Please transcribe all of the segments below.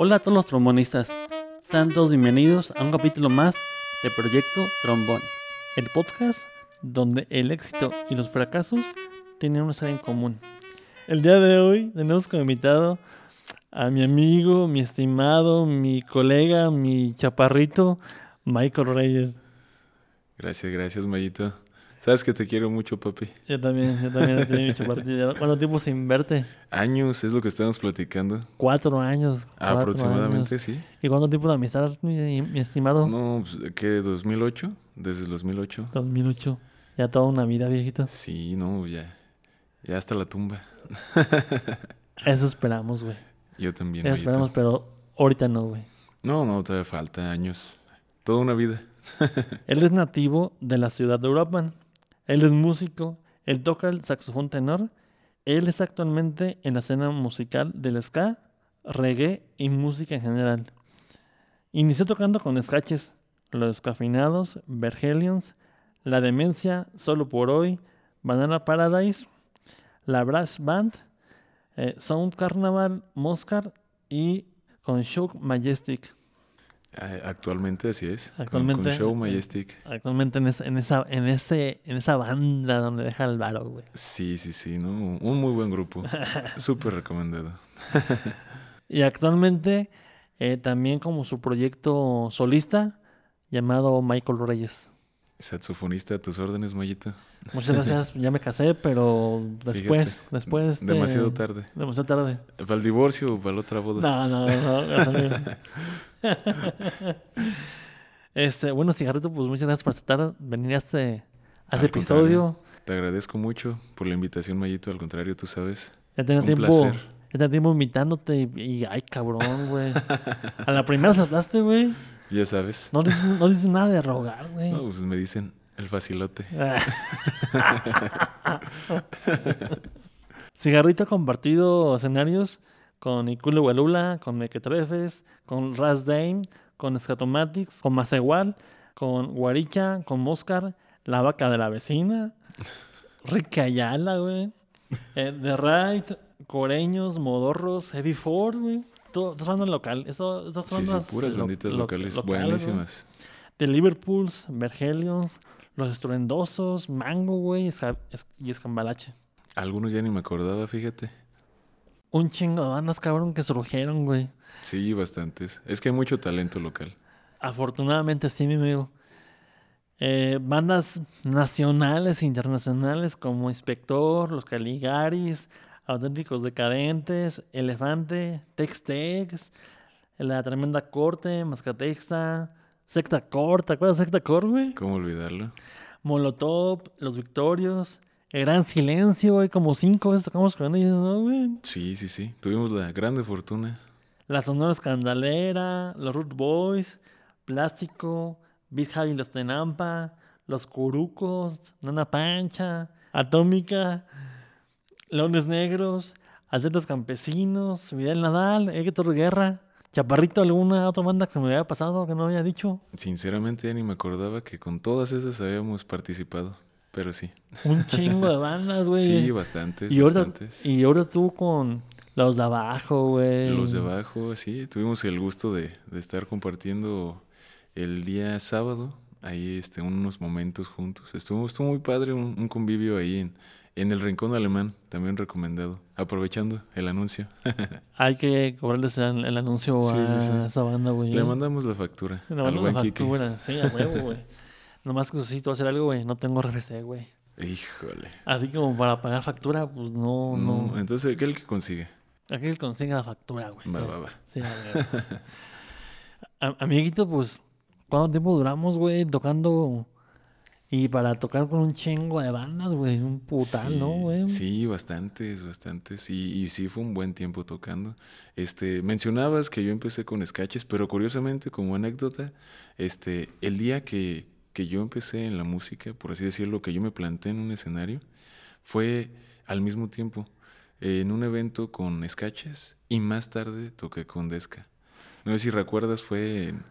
Hola a todos los trombonistas. Sean todos bienvenidos a un capítulo más de Proyecto Trombón, el podcast donde el éxito y los fracasos tienen una historia en común. El día de hoy tenemos como invitado a mi amigo, mi estimado, mi colega, mi chaparrito, Michael Reyes. Gracias, gracias, Mayito. Sabes que te quiero mucho, papi. Yo también, yo también estoy mi chaparrito. ¿Cuánto tiempo sin verte? Años, es lo que estamos platicando. Cuatro años. cuatro Aproximadamente, años. sí. ¿Y cuánto tiempo de amistad, mi, mi estimado? No, pues, ¿qué? ¿2008? Desde el 2008. 2008. Ya toda una vida, viejito. Sí, no, ya. Ya hasta la tumba. Eso esperamos, güey. Yo también, Eso esperamos, pero ahorita no, güey. No, no, todavía falta años. Toda una vida. Él es nativo de la ciudad de Uruapan. Él es músico. Él toca el saxofón tenor. Él es actualmente en la escena musical del ska, reggae y música en general. Inició tocando con sketches, Los Cafinados, Vergelions, La Demencia, Solo por Hoy, Banana Paradise, La Brass Band, eh, Sound Carnaval, Moscar y con Show Majestic. Actualmente así es. con- Actualmente, Con, Show eh, Majestic. Actualmente en, esa- en esa, en, ese, en esa banda donde deja el varo, güey. Sí, sí, sí, ¿no? Un muy buen grupo. Súper recomendado. Y actualmente eh, también como su proyecto solista llamado Michael Reyes. Saxofonista a tus órdenes, Mayito. Muchas gracias, ya me casé, pero después, Fíjate, después... Demasiado tarde. Demasiado tarde. ¿Para el divorcio o para la otra boda? No, no, no. amigo. este, bueno, cigarrito, pues muchas gracias por aceptar venir a este, a este episodio. Te agradezco mucho por la invitación, Mayito. Al contrario, tú sabes. Ya Un tiempo, placer. ya tengo tiempo invitándote y, y- ay, cabrón, güey. A la primera saltaste, güey. Ya sabes. No dices, no dices nada de rogar, güey. No, pues me dicen el facilote. Cigarrito compartido escenarios con Ikule Walula, con Mequetrefes, con Ras Dame, con Scatomatix, con Macegual, con Guaricha, con Moscar, La Vaca de la Vecina, Rick Ayala, güey. Eh, The Right, Coreños, Modorros, Heavy Ford, güey. Todo, todo banda local. Eso, son Sí, puras lo- banditas lo- locales. güey. buenísimas. De Liverpools, Vergelions, Los Estruendosos, Mango, güey, y Escambalache. Algunos ya ni me acordaba, fíjate. Un chingo de bandas, cabrón, que surgieron, güey. Sí, bastantes. Es que hay mucho talento local. Afortunadamente sí, mi amigo. Eh, bandas nacionales e internacionales como Inspector, Los Caligaris, Auténticos Decadentes, Elefante, Tex Tex, La Tremenda Corte, Mascatexta, Secta Core, ¿te acuerdas de Secta Core, güey? ¿Cómo olvidarlo? Molotov, Los Victorios, El Gran Silencio, güey, como cinco veces tocamos con ellos, ¿no, güey? Sí, sí, sí. Tuvimos la grande fortuna. La Sonora Escandalera, los Root Boys, Plástico, Big Javi y los Tenampa, los Curucos, Nana Pancha, Atómica, Leones Negros, Atletas Campesinos, Vidal Nadal, Héctor Guerra, Chaparrito, alguna otra banda que se me había pasado que no había dicho. Sinceramente ya ni me acordaba que con todas esas habíamos participado. Pero sí. Un chingo de bandas, güey. Sí, bastantes, y, ahora, bastantes. y ahora estuvo con los de abajo, güey. Los de abajo, sí. Tuvimos el gusto de, de estar compartiendo el día sábado. Ahí este, unos momentos juntos. Estuvo, estuvo muy padre un, un convivio ahí en, en el Rincón Alemán. También recomendado. Aprovechando el anuncio. Hay que cobrarles el, el anuncio Sí, a sí, sí. esa banda, güey. Le mandamos la factura Le una Kike. factura, sí, a huevo, güey. Nomás que a hacer algo, güey, no tengo RFC, güey. Híjole. Así como para pagar factura, pues no, no. No, entonces, ¿qué es el que consigue? Aquí que consiga la factura, güey. Va, va, va. Sí. A- Amiguito, pues, ¿cuánto tiempo duramos, güey, tocando? Y para tocar con un chingo de bandas, güey, un putal, sí, ¿no, güey? Sí, bastantes, bastantes. Y, y sí fue un buen tiempo tocando. Este, mencionabas que yo empecé con sketches, pero curiosamente, como anécdota, este, el día que, que yo empecé en la música, por así decirlo, que yo me planté en un escenario, fue al mismo tiempo en un evento con sketches y más tarde toqué con Desca. No sé si recuerdas, fue en,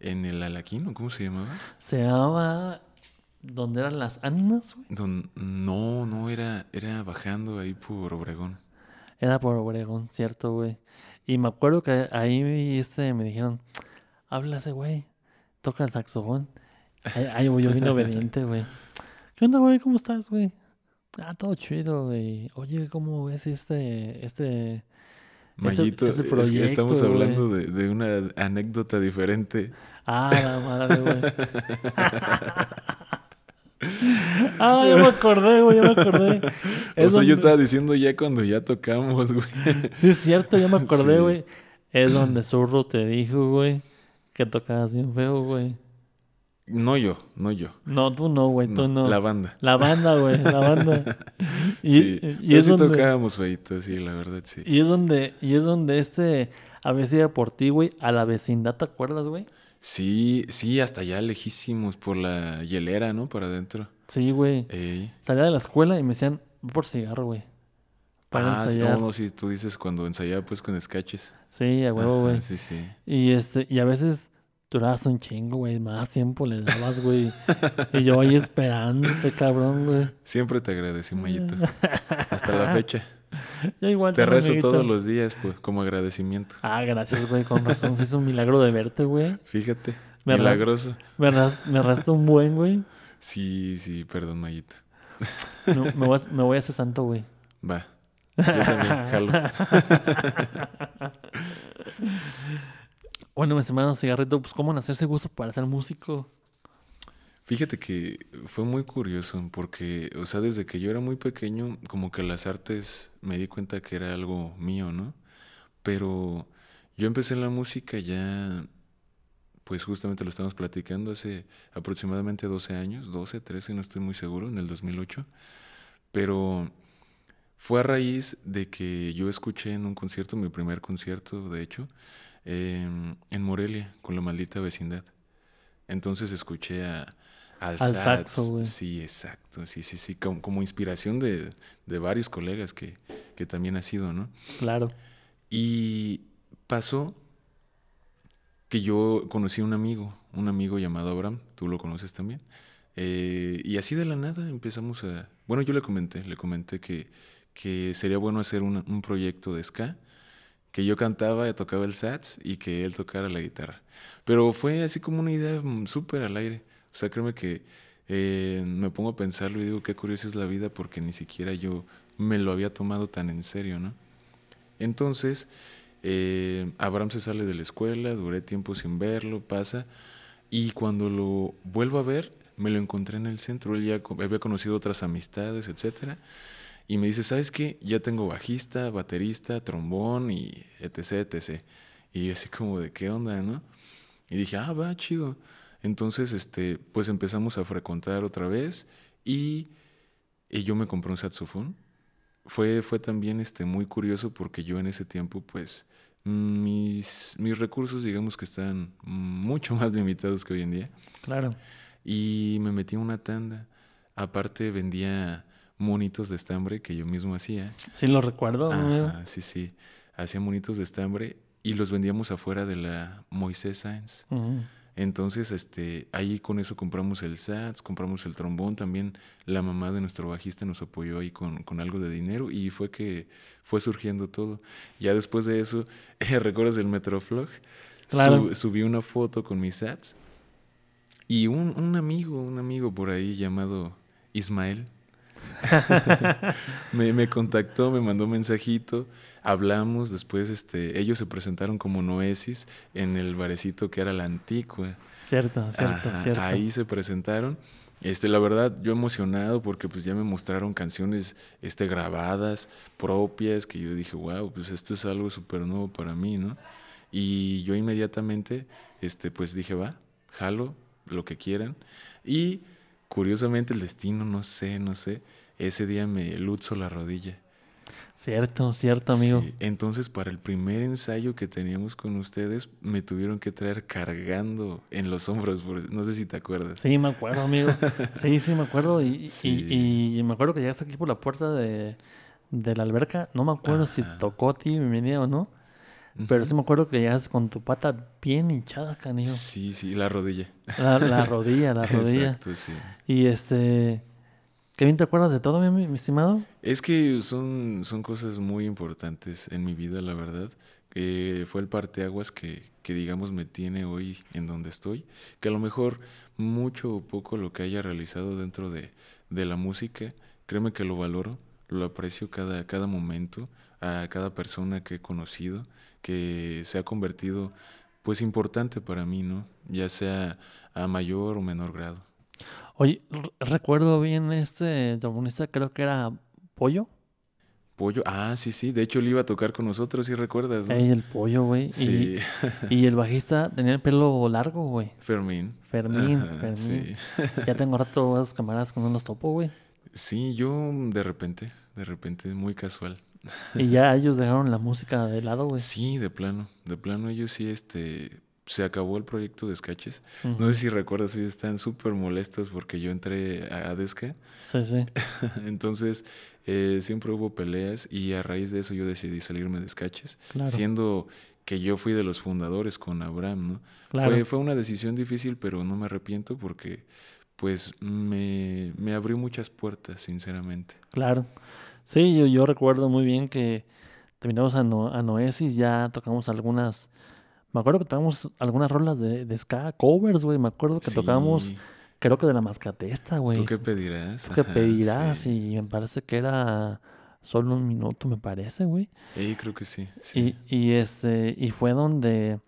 en el Alaquín, ¿o cómo se llamaba? Se llamaba ¿Dónde eran las ánimas, güey? Don, no, no, era, era bajando ahí por Obregón. Era por Obregón, cierto, güey. Y me acuerdo que ahí este, me dijeron, habla ese güey, toca el saxofón. Ahí, ahí voy yo bien obediente, güey. ¿Qué onda, güey? ¿Cómo estás, güey? Ah, todo chido, güey. Oye, ¿cómo ves este, este... Mayito, ese es que proyecto, estamos hablando de, de una anécdota diferente. Ah, la madre, güey. ah, ya me acordé, güey, ya me acordé. O Es sea, donde- yo estaba diciendo ya cuando ya tocamos, güey. Sí, es cierto, ya me acordé, Sí. güey. Es donde Zurro te dijo, güey, que tocabas bien feo, güey. No yo, no yo. No, tú no, güey, tú no. La banda. La banda, güey, la banda. Y, sí, y Pero es sí donde, tocábamos feito, sí, la verdad, sí. y es donde, y es donde este, a veces iba por ti, güey, a la vecindad, ¿te acuerdas, güey? Sí, sí, hasta allá lejísimos por la hielera, ¿no? Para adentro. Sí, güey. Ey. Salía de la escuela y me decían, "Ve por cigarro, güey. Para Ah, ensayar. no, no, sí, tú dices cuando ensayaba pues con sketches. Sí, a huevo, güey. Sí, sí. Y este, y a veces durabas un chingo, güey. Más tiempo le dabas, güey. y yo ahí esperándote, cabrón, güey. Siempre te agradecí, Mayito. Hasta la fecha. Ya igual Te rezo amiguito. todos los días, pues, como agradecimiento. Ah, gracias, güey. Con razón. Se hizo un milagro de verte, güey. Fíjate. Me milagroso. Me, me arrastra un buen, güey. Sí, sí, perdón, Mayito. No, me, voy a, me voy a hacer santo, güey. Va. Yo también, jalo. Bueno, mi estimado cigarrito, pues, ¿cómo nació ese gusto para ser músico? Fíjate que fue muy curioso porque, o sea, desde que yo era muy pequeño, como que las artes me di cuenta que era algo mío, ¿no? Pero yo empecé en la música ya, pues justamente lo estamos platicando hace aproximadamente 12 años, 12, 13, no estoy muy seguro, en el 2008. Pero fue a raíz de que yo escuché en un concierto, mi primer concierto, de hecho, em, en Morelia, con la maldita vecindad. Entonces escuché a, al, Al sax. saxo, güey. Sí, exacto. Sí, sí, sí. Como, como inspiración de, de varios colegas que, que también ha sido, ¿no? Claro. Y pasó que yo conocí a un amigo, un amigo llamado Abraham, tú lo conoces también. Eh, y así de la nada empezamos a... Bueno, yo le comenté, le comenté que, que sería bueno hacer un, un proyecto de ska, que yo cantaba, tocaba el sax y que él tocara la guitarra. Pero fue así como una idea mm, súper al aire. O sea, créeme que eh, me pongo a pensarlo y digo, qué curiosa es la vida porque ni siquiera yo me lo había tomado tan en serio, ¿no? Entonces, eh, Abraham se sale de la escuela, duré tiempo sin verlo, pasa, y cuando lo vuelvo a ver, me lo encontré en el centro, él ya había conocido otras amistades, etcétera, y me dice, ¿sabes qué? Ya tengo bajista, baterista, trombón y etc, etc. Y así como de, ¿qué onda, no? Y dije, ah, va, chido. Entonces, este, pues empezamos a frecuentar otra vez y, y yo me compré un saxofón fue, fue también este, muy curioso porque yo en ese tiempo, pues, mis, mis recursos, digamos que están mucho más limitados que hoy en día. Claro. Y me metí a una tanda. Aparte vendía monitos de estambre que yo mismo hacía. Sí lo recuerdo. Ajá, sí, sí. Hacía monitos de estambre y los vendíamos afuera de la Moisés Science. Ujú. Entonces, este, ahí con eso compramos el sax, compramos el trombón, también la mamá de nuestro bajista nos apoyó ahí con, con algo de dinero y fue que fue surgiendo todo. Ya después de eso, ¿recuerdas el Metroflog? Claro. Su- subí una foto con mis sats y un, un amigo, un amigo por ahí llamado Ismael, me, me contactó, me mandó un mensajito, hablamos, después este, ellos se presentaron como Noesis en el barecito que era la Antigua. Cierto, cierto, Ajá, cierto. Ahí se presentaron. Este, la verdad, yo emocionado porque pues ya me mostraron canciones este, grabadas, propias, que yo dije, wow, pues esto es algo súper nuevo para mí, ¿no? Y yo inmediatamente, este, pues dije, va, jalo, lo que quieran. Y curiosamente el destino, no sé, no sé, ese día me luzo la rodilla. Cierto, cierto, amigo. Sí, Entonces, para el primer ensayo que teníamos con ustedes, me tuvieron que traer cargando en los hombros, por- no sé si te acuerdas. Sí, me acuerdo, amigo. Sí, sí, me acuerdo. Y, y- Sí. y, me acuerdo que llegaste aquí por la puerta de, de la alberca. No me acuerdo si tocó a ti bienvenida o no. Pero sí me acuerdo que llegaste con tu pata bien hinchada, canijo. Sí, sí, la rodilla. La, la rodilla, la rodilla. Exacto, sí. Y este. ¿Qué bien te acuerdas de todo, mi, mi estimado? Es que son, son cosas muy importantes en mi vida, la verdad. eh, fue el parteaguas que, que, digamos, me tiene hoy en donde estoy. Que a lo mejor mucho o poco lo que haya realizado dentro de, de la música, créeme que lo valoro, lo aprecio cada, cada momento, a cada persona que he conocido, que se ha convertido, pues, importante para mí, ¿no? Ya sea a mayor o menor grado. Oye, recuerdo bien este trombonista, creo que era Pollo. Pollo, ah, sí, sí. De hecho, él iba a tocar con nosotros, si recuerdas. ¿no? el pollo, güey. Sí. Y, el bajista tenía el pelo largo, güey. Fermín. Fermín, Fermín. Sí. Ya tengo rato esos camaradas con unos topo, güey. Sí, yo de repente, de repente, muy casual. Y ya ellos dejaron la música de lado, güey. Sí, de plano. De plano, ellos sí, este. Se acabó el proyecto de Sketches. No sé si recuerdas, ellos están súper molestos porque yo entré a Adesca. Sí, sí. Entonces, eh, siempre hubo peleas y a raíz de eso yo decidí salirme de Sketches, siendo que yo fui de los fundadores con Abraham, ¿no? Fue, fue una decisión difícil, pero no me arrepiento porque pues me, me abrió muchas puertas, sinceramente. Claro. Sí, yo, yo recuerdo muy bien que terminamos a, no, a Noesis, ya tocamos algunas... Me acuerdo que tocamos algunas rolas de, de ska covers, güey. Me acuerdo que tocamos Creo que de la mascatesta, güey. ¿Tú qué pedirás? ¿Tú qué pedirás? Y me parece que era solo un minuto, me parece, güey. Sí, creo que sí. Y, y, este, y fue donde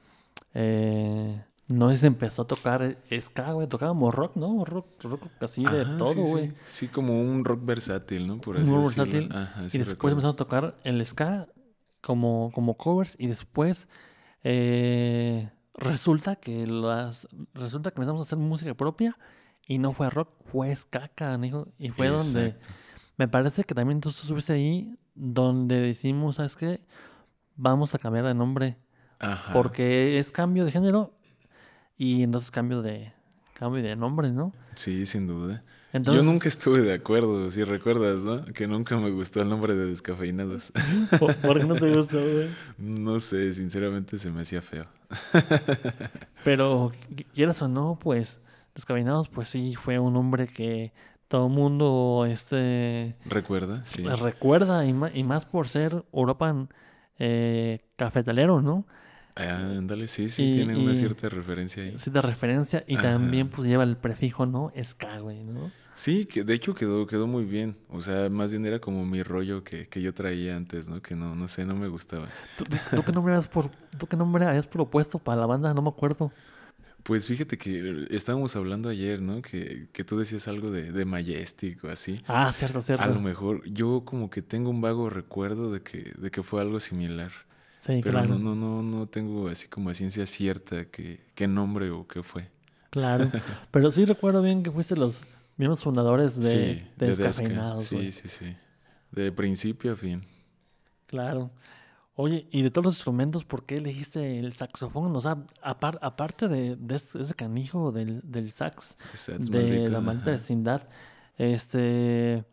eh, no se empezó a tocar ska, güey. Tocábamos rock, ¿no? Rock, rock así de todo, güey. Sí, como un rock versátil, ¿no? Por así un rock versátil. y después empezamos a tocar el ska como, como covers y después eh, resulta que las resulta que empezamos a hacer música propia y no fue rock, fue escaca, hijo. Y fue donde. Me parece que también tú estuviste ahí donde decimos, ¿sabes qué? Vamos a cambiar de nombre. Ajá. Porque es cambio de género y entonces cambio de cambio de nombre, ¿no? Sí, sin duda. Yo nunca estuve de acuerdo, si recuerdas, ¿no? Que nunca me gustó el nombre de Descafeinados. ¿Por qué no te gustó, güey? No sé, sinceramente se me hacía feo. Pero quieras o no, pues Descabinados, pues sí, fue un hombre que todo el mundo este, recuerda, sí. Recuerda, y, más, y más por ser Europa eh, cafetalero, ¿no? Ah, ándale, sí, sí, tiene una cierta referencia ahí. Cierta referencia y también pues lleva el prefijo, ¿no? Ska, güey, ¿no? Sí, que de hecho quedó, quedó muy bien. O sea, más bien era como mi rollo que, que yo traía antes, ¿no? Que no, no sé, no me gustaba. ¿Tú, qué nombre habías por, ¿Tú qué nombre habías propuesto para la banda? No me acuerdo. Pues fíjate que estábamos hablando ayer, ¿no? Que, tú decías algo de, de Majestic o así. Ah, cierto, cierto. A lo mejor yo como que tengo un vago recuerdo de que, de que fue algo similar. Sí, pero no, no, no, no tengo así como a ciencia cierta que, qué nombre o qué fue. Claro. pero sí recuerdo bien que fuiste los mismos fundadores de, sí, de, Sí, sí, sí. De principio a fin. Claro. Oye, y de todos los instrumentos, ¿por qué elegiste el saxofón? O sea, aparte de, ese, canijo del, del sax, de la maldita vecindad, este,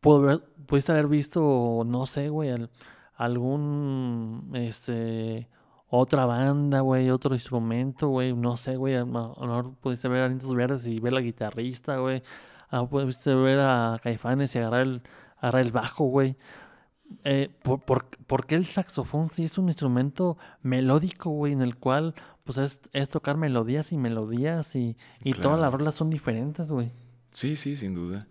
pudiste haber visto, no sé, güey, algún, este, otra banda, güey, otro instrumento, güey, no sé, güey, a lo mejor pudiste ver a Lintos Verdes y ver a la guitarrista, güey, ah, pudiste ver a Caifanes y agarrar el, agarrar el bajo, güey. Eh, por, por, qué el saxofón sí es un instrumento melódico, güey, en el cual pues es, tocar melodías y melodías y, todas las rolas son diferentes, güey? Sí, sí, sin duda.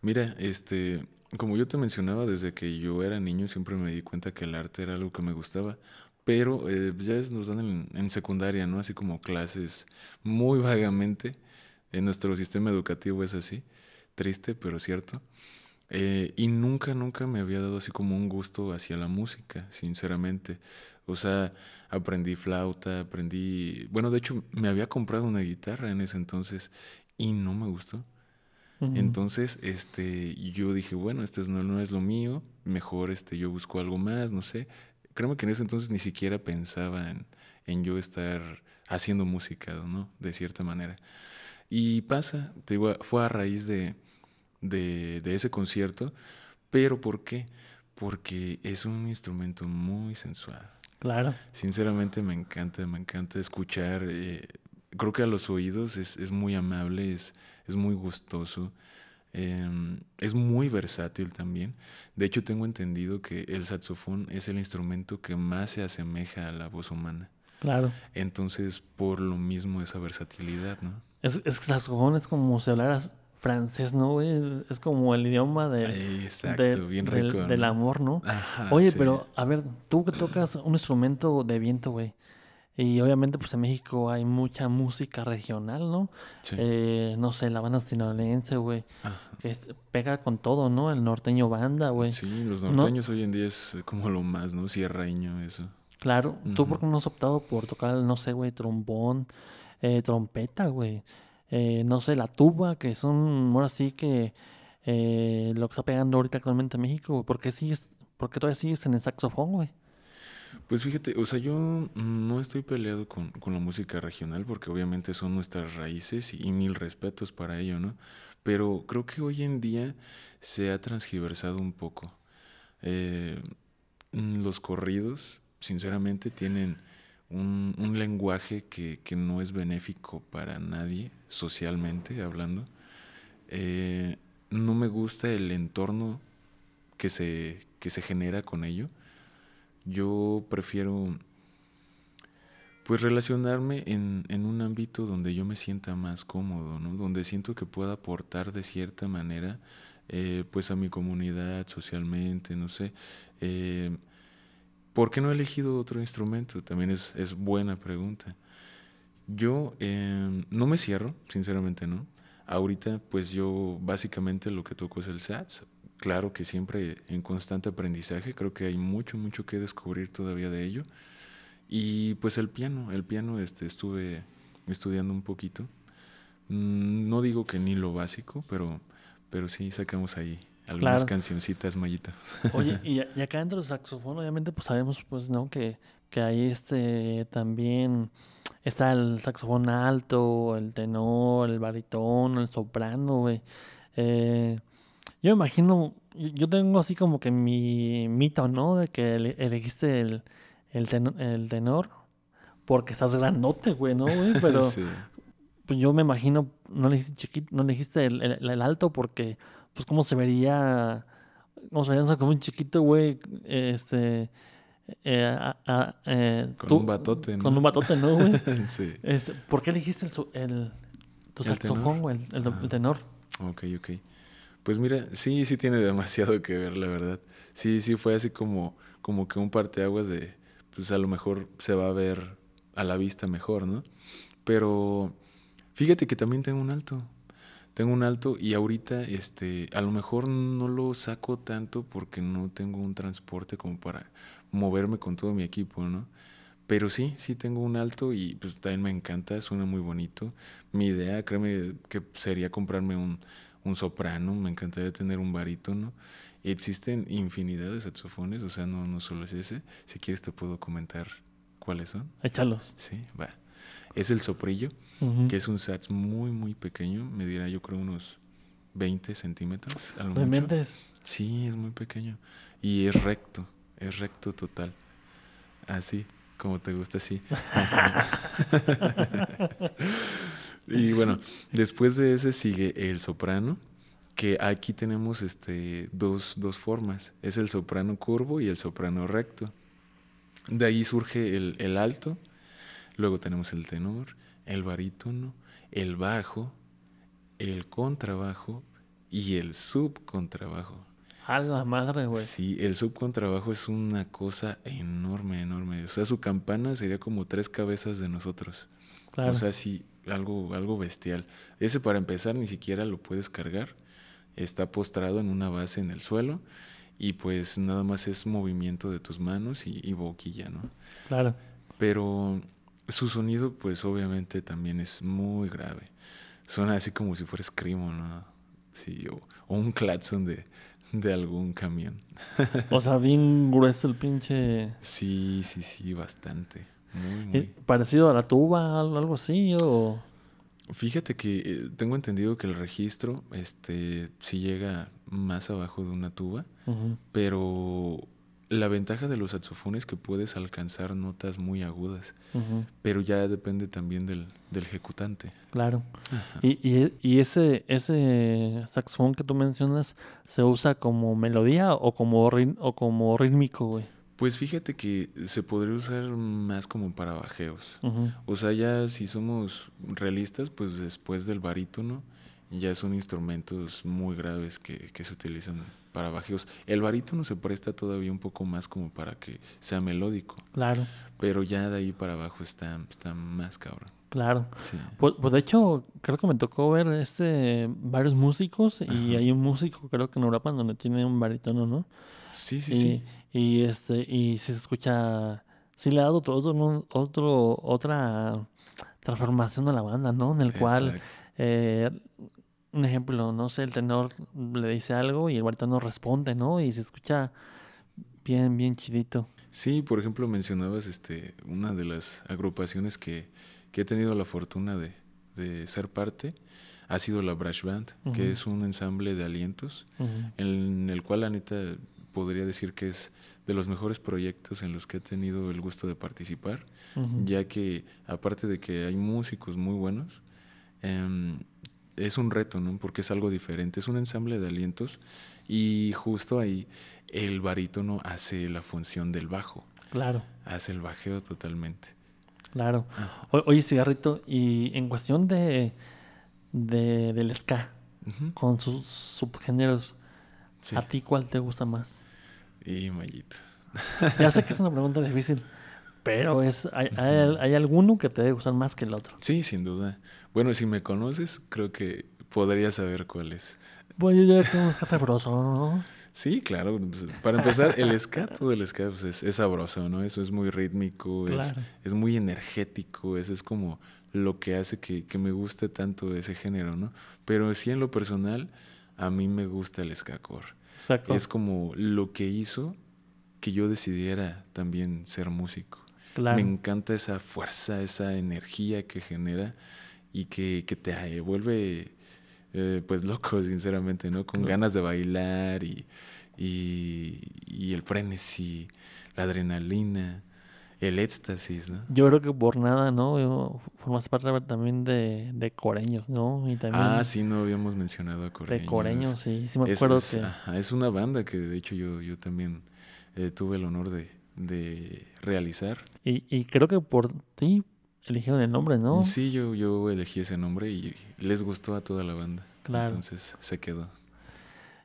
Mira, este, como yo te mencionaba, desde que yo era niño siempre me di cuenta que el arte era algo que me gustaba. Pero eh, ya nos dan en, en, secundaria, ¿no? Así como clases muy vagamente. En nuestro sistema educativo es así. Triste, pero cierto. Eh, y nunca, nunca me había dado así como un gusto hacia la música, sinceramente. O sea, aprendí flauta, aprendí... Bueno, de hecho, me había comprado una guitarra en ese entonces y no me gustó. Entonces, este, yo dije, bueno, esto no, no, es lo mío, mejor este, yo busco algo más, no sé. Créeme que en ese entonces ni siquiera pensaba en, en yo estar haciendo música, ¿no? De cierta manera. Y pasa, te digo, fue a raíz de, de, de ese concierto. Pero ¿por qué? Porque es un instrumento muy sensual. Claro. Sinceramente me encanta, me encanta escuchar. Eh, creo que a los oídos es, es muy amable, es, es muy gustoso. Em, es muy versátil también. De hecho, tengo entendido que el saxofón es el instrumento que más se asemeja a la voz humana. Claro. Entonces, por lo mismo, esa versatilidad, ¿no? Es, es que saxofón es como si hablaras francés, ¿no, güey? Es como el idioma de, Exacto, del- bien del- rico. del ¿no? amor, ¿no? Ajá, Oye, sí. pero a ver, tú que tocas un instrumento de viento, güey. Y obviamente, pues en México hay mucha música regional, ¿no? Sí. Eh, no sé, la banda sinaloense, güey. Que es- pega con todo, ¿no? El norteño banda, güey. Sí, los No- norteños hoy en día es eh, como lo más, ¿no? Sierraño, eso. Claro. ¿Tú Ujú. por qué no has optado por tocar, no sé, güey, trombón, eh, trompeta, güey? Eh, no sé, la tuba, que son ahora sí que eh, lo que está pegando ahorita actualmente en México, güey. ¿Por qué sigues, por qué todavía sigues en el saxofón, güey? Pues fíjate, o sea, yo no estoy peleado con, con la música regional porque obviamente son nuestras raíces y, mil respetos para ello, ¿no? Pero creo que hoy en día se ha transgiversado un poco. Eh, mm, los corridos, sinceramente, tienen un, un lenguaje que, que no es benéfico para nadie, socialmente hablando. Eh, no me gusta el entorno que se, que se genera con ello. Yo prefiero pues relacionarme en, en un ámbito donde yo me sienta más cómodo, ¿no? Donde siento que pueda aportar de cierta manera eh, pues a mi comunidad socialmente, no sé. Eh, ¿Por qué no he elegido otro instrumento? También es, es buena pregunta. Yo eh, no me cierro, sinceramente no. Ahorita pues yo básicamente lo que toco es el sax. Claro que siempre en constante aprendizaje, creo que hay mucho, mucho que descubrir todavía de ello. Y pues el piano, el piano este, estuve estudiando un poquito. Mm, No digo que ni lo básico, pero, pero sí sacamos ahí algunas Claro. cancioncitas, Mayita. Oye, y acá dentro del saxofón, obviamente, pues sabemos, pues, ¿no? Que, que ahí este también está el saxofón alto, el tenor, el baritón, el soprano, güey. Eh, yo me imagino, yo, tengo así como que mi mito, ¿no? De que ele- elegiste el, el, teno- el tenor porque estás grandote, güey, ¿no, güey? Pero Sí. pues yo me imagino, no le dijiste chiquito, no le dijiste el, el- el alto porque, pues, cómo se vería, cómo se vería como un chiquito, güey, este, eh, a- a- eh, Con tú- un batote, ¿no? Con un batote, ¿no, güey? sí. Este, ¿por qué elegiste el, el- tu ¿El saxofón, tenor? güey, el, el- el tenor? Ok, ok. Pues mira, sí, sí tiene demasiado que ver, la verdad. Sí, sí fue así como, como que un parteaguas de, pues a lo mejor se va a ver a la vista mejor, ¿no? Pero fíjate que también tengo un alto. Tengo un alto y ahorita, este, a lo mejor no lo saco tanto porque no tengo un transporte como para moverme con todo mi equipo, ¿no? Pero sí, sí tengo un alto y pues también me encanta, suena muy bonito. Mi idea, créeme, que sería comprarme un, un soprano, me encantaría tener un barítono. Existen infinidad de saxofones, o sea, no, no solo es ese. Si quieres te puedo comentar cuáles son. Échalos. Sí, va. Es el soprillo, que es un sax muy, muy pequeño, medirá yo creo unos 20 centímetros. Es- Sí, es muy pequeño. Y es recto, es recto total. Así, como te gusta así. y bueno, después de ese sigue el soprano, que aquí tenemos este, dos, dos formas. Es el soprano curvo y el soprano recto. De ahí surge el, el alto, luego tenemos el tenor, el barítono, el bajo, el contrabajo y el subcontrabajo. A la madre, güey. Sí, el subcontrabajo es una cosa enorme, enorme. O sea, su campana sería como tres cabezas de nosotros. Claro. O sea, sí, algo, algo bestial. Ese para empezar ni siquiera lo puedes cargar. Está postrado en una base en el suelo y pues nada más es movimiento de tus manos y, y boquilla, ¿no? claro. Pero su sonido pues obviamente también es muy grave. Suena así como si fuera screamo, ¿no? Sí, o, o un claxon de, de algún camión. O sea, bien grueso el pinche... Sí, sí, sí, bastante. Muy, eh, muy. Parecido a la tuba, al- algo así, o... Fíjate que eh, tengo entendido que el registro este sí llega más abajo de una tuba, pero la ventaja de los saxofones es que puedes alcanzar notas muy agudas, pero ya depende también del, del ejecutante. Claro. Y, y, y ese, ese saxofón que tú mencionas, ¿se usa como melodía o como, rit- o como rítmico, güey? Pues fíjate que se podría usar más como para bajeos. O sea, ya si somos realistas, pues después del barítono ya son instrumentos muy graves que, que se utilizan para bajeos. El barítono se presta todavía un poco más como para que sea melódico, Claro, pero ya de ahí para abajo está, está más cabrón. claro. Sí. Pues, pues, de hecho, creo que me tocó ver este varios músicos y Ajá. hay un músico, creo que en Europa, donde tiene un barítono, ¿no? Sí, sí, y, sí. Y este, y si se escucha, sí le ha dado otro, otro, otra transformación a la banda, ¿no? En el cual, eh, un ejemplo, no sé, el tenor le dice algo y el barítono responde, ¿no? Y se escucha bien, bien chidito. Sí, por ejemplo, mencionabas este, una de las agrupaciones que, que he tenido la fortuna de, de ser parte, ha sido la Brash Band, que es un ensamble de alientos, en el cual la neta podría decir que es de los mejores proyectos en los que he tenido el gusto de participar, ya que aparte de que hay músicos muy buenos, em, es un reto, ¿no? Porque es algo diferente, es un ensamble de alientos y justo ahí el barítono hace la función del bajo, Claro, hace el bajeo totalmente. claro. O- oye, cigarrito, y en cuestión de, de del ska, con sus subgéneros, sí. ¿a ti cuál te gusta más? Y Mayito. Ya sé que es una pregunta difícil, pero es hay, hay, hay alguno que te debe gustar más que el otro. Sí, sin duda. Bueno, si me conoces, creo que podría saber cuál es. Pues yo ya tengo un ska sabroso, ¿no? Sí, claro. pues, para empezar, el ska, todo el ska pues, es, es sabroso, ¿no? Eso es muy rítmico, es, Claro. es muy energético, eso es como lo que hace que, que me guste tanto ese género, ¿no? Pero sí en lo personal, a mí me gusta el ska core. Exacto. Es como lo que hizo que yo decidiera también ser músico. claro. Me encanta esa fuerza, esa energía que genera y que, que te vuelve eh, pues loco, sinceramente, ¿no? Con Claro. ganas de bailar y, y, y el frenesí, la adrenalina, el éxtasis, ¿no? Yo creo que por nada, ¿no? Yo- formas parte también de, de coreños, ¿no? Y también Ah, sí, no habíamos mencionado a Coreños. de coreños, sí. Sí me acuerdo es- que... ajá, es una banda que de hecho yo, yo también eh, tuve el honor de, de realizar. Y, y creo que por ti eligieron el nombre, ¿no? Sí, yo, yo elegí ese nombre y les gustó a toda la banda. Claro. Entonces se quedó.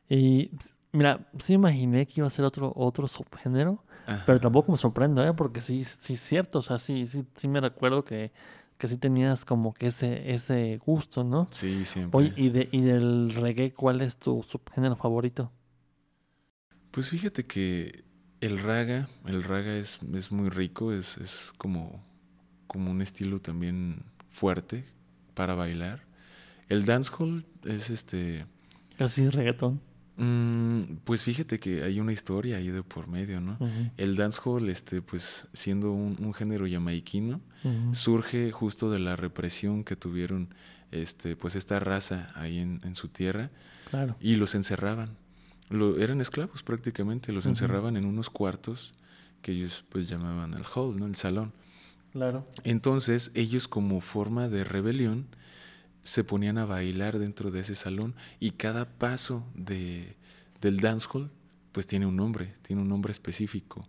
Y mira, sí imaginé que iba a ser otro, otro subgénero, Ajá. pero tampoco me sorprendo, ¿eh? Porque sí, sí es cierto, o sea, sí, sí, sí me recuerdo que, que sí tenías como que ese, ese gusto, ¿no? Sí, siempre. Oye, y, de, y del reggae, ¿cuál es tu subgénero favorito? Pues fíjate que el raga, el raga es, es muy rico, es, es como, como un estilo también fuerte para bailar. El dancehall es este... Casi reggaetón. Mm, pues fíjate que hay una historia ahí de por medio, ¿no? Ujú, El dancehall, este, pues siendo un, un género jamaiquino, ujú. surge justo de la represión que tuvieron este, pues esta raza ahí en, en su tierra Claro. y los encerraban. Lo, eran esclavos prácticamente, los encerraban en unos cuartos que ellos pues llamaban el hall, ¿no? el salón. Claro. Entonces ellos como forma de rebelión se ponían a bailar dentro de ese salón y cada paso de, del dancehall pues tiene un nombre, tiene un nombre específico.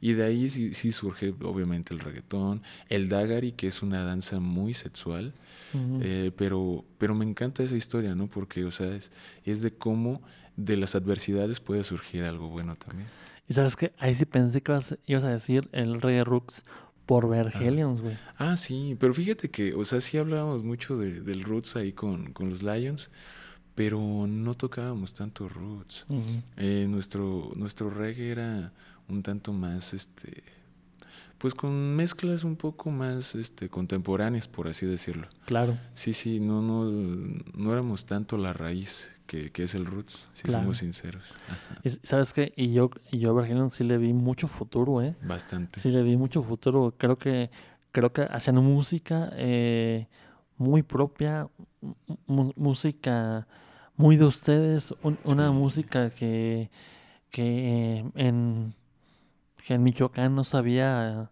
Y de ahí sí, sí surge obviamente el reggaetón, el dagari, que es una danza muy sexual, eh, pero, pero me encanta esa historia, ¿no? Porque, o sea, es, es de cómo de las adversidades puede surgir algo bueno también. Y sabes que ahí sí pensé que ibas, ibas a decir el reggae roots por Vergelions, güey. Ah, sí, pero fíjate que, o sea, sí hablábamos mucho de, del roots ahí con, con los Lions, pero no tocábamos tanto roots. Eh, nuestro, nuestro reggae era un tanto más, este, pues con mezclas un poco más, este, contemporáneas, por así decirlo. Claro. Sí, sí, no, no, no éramos tanto la raíz que, que es el roots, si Claro. somos sinceros. Y sabes qué, y yo, y yo a Vergelions sí le vi mucho futuro, ¿eh? bastante. Sí le vi mucho futuro. Creo que, creo que hacían música eh, muy propia, música muy de ustedes, un- una Sí. música que, que en, que en Michoacán no sabía,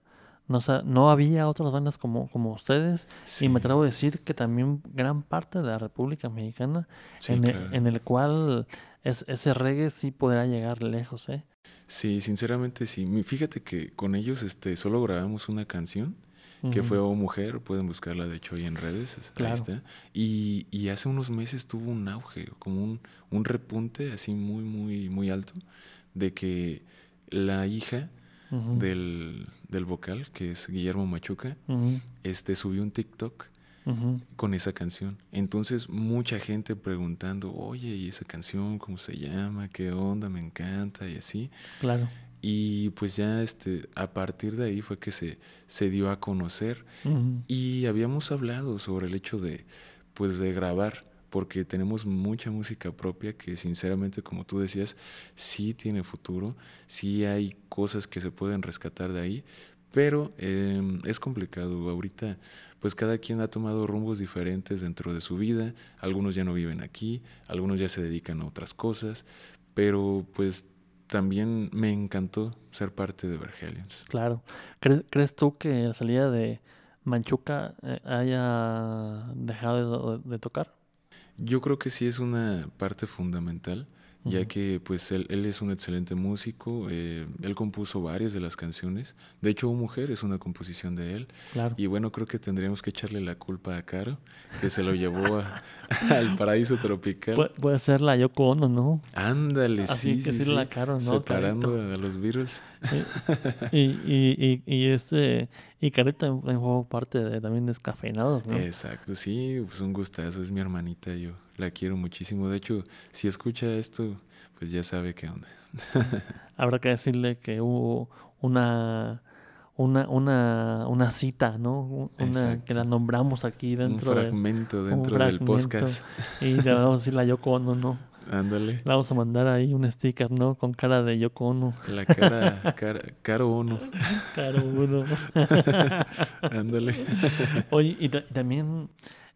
no, sa- no había otras bandas como, como ustedes. Sí, Y me atrevo a decir que también gran parte de la República Mexicana, sí, en, el, en el cual es, ese reggae sí podrá llegar lejos, ¿eh? Sí, sinceramente sí. Fíjate que con ellos este, solo grabamos una canción que fue Oh Mujer, pueden buscarla de hecho ahí en redes, es- Claro. ahí está. Y, y hace unos meses tuvo un auge, como un, un repunte así muy, muy, muy alto, de que la hija del, del vocal, que es Guillermo Machuca, este, subió un TikTok con esa canción. Entonces mucha gente preguntando, oye, ¿y esa canción cómo se llama? ¿Qué onda? Me encanta y así. Claro. Y pues ya este, a partir de ahí fue que se, se dio a conocer y habíamos hablado sobre el hecho de, pues de grabar, porque tenemos mucha música propia que sinceramente, como tú decías, sí tiene futuro, sí hay cosas que se pueden rescatar de ahí, pero eh, es complicado. Ahorita, pues cada quien ha tomado rumbos diferentes dentro de su vida, algunos ya no viven aquí, algunos ya se dedican a otras cosas, pero pues también me encantó ser parte de Vergelions. Claro. ¿Crees, crees tú que la salida de Manchuca eh, haya dejado de, de tocar? Yo creo que sí es una parte fundamental, ya que pues él, él es un excelente músico, eh, él compuso varias de las canciones, de hecho Mujer es una composición de él, Claro. y bueno, creo que tendríamos que echarle la culpa a Caro, que se lo llevó a- al paraíso tropical. Pu- puede ser la Yoko Ono, ¿no? Ándale, Así sí, que sí, sí la Caro, ¿no? separando a los Beatles. Y, y, y, y este y Carita también fue parte de, también descafeinados, ¿no? Exacto, sí, pues un gustazo, es mi hermanita, yo la quiero muchísimo, de hecho, si escucha esto, pues ya sabe qué onda. Habrá que decirle que hubo una una una, una cita, ¿no? Un- Una Exacto. que la nombramos aquí Un dentro de fragmento dentro del fragmento. podcast. y le vamos a decir la Yoko Ono, ¿no? Ándale. Le vamos a mandar ahí un sticker, ¿no? Con cara de Yoko Ono. La cara, cara, caro uno. Caro uno. Ándale. Oye, y, ta- y también,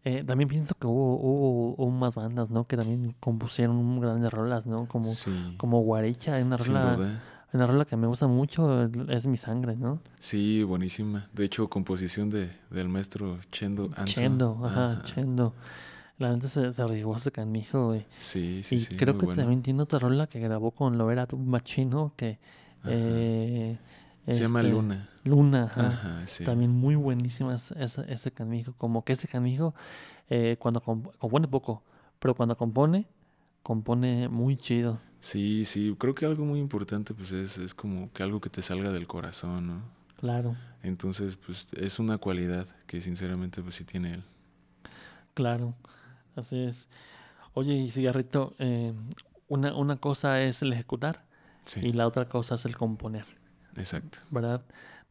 eh, también pienso que hubo, hubo, hubo más bandas, ¿no? Que también compusieron grandes rolas, ¿no? Como, Sí, como Guarecha, hay una rola, hay una rola que me gusta mucho, es Mi Sangre, ¿no? Sí, buenísima. De hecho, composición de, del maestro Chendo Anzo. Chendo, ajá, Ajá. Chendo. La gente se, se arriesgó ese canijo, güey. Sí, sí, y sí. creo que bueno. también tiene otra rola que grabó con Lovera Machino, que... Eh, Se llama este, Luna. Luna, ajá. Ajá, sí. También muy buenísima es- ese, ese canijo. Como que ese canijo, eh, cuando comp- compone poco, pero cuando compone, compone muy chido. Sí, sí. Creo que algo muy importante, pues es, es como que algo que te salga del corazón, ¿no? Claro, Entonces, pues es una cualidad que sinceramente, pues sí tiene él. claro. Así es. Oye, y cigarrito, eh, una, una cosa es el ejecutar Sí, y la otra cosa es el componer, exacto. ¿verdad?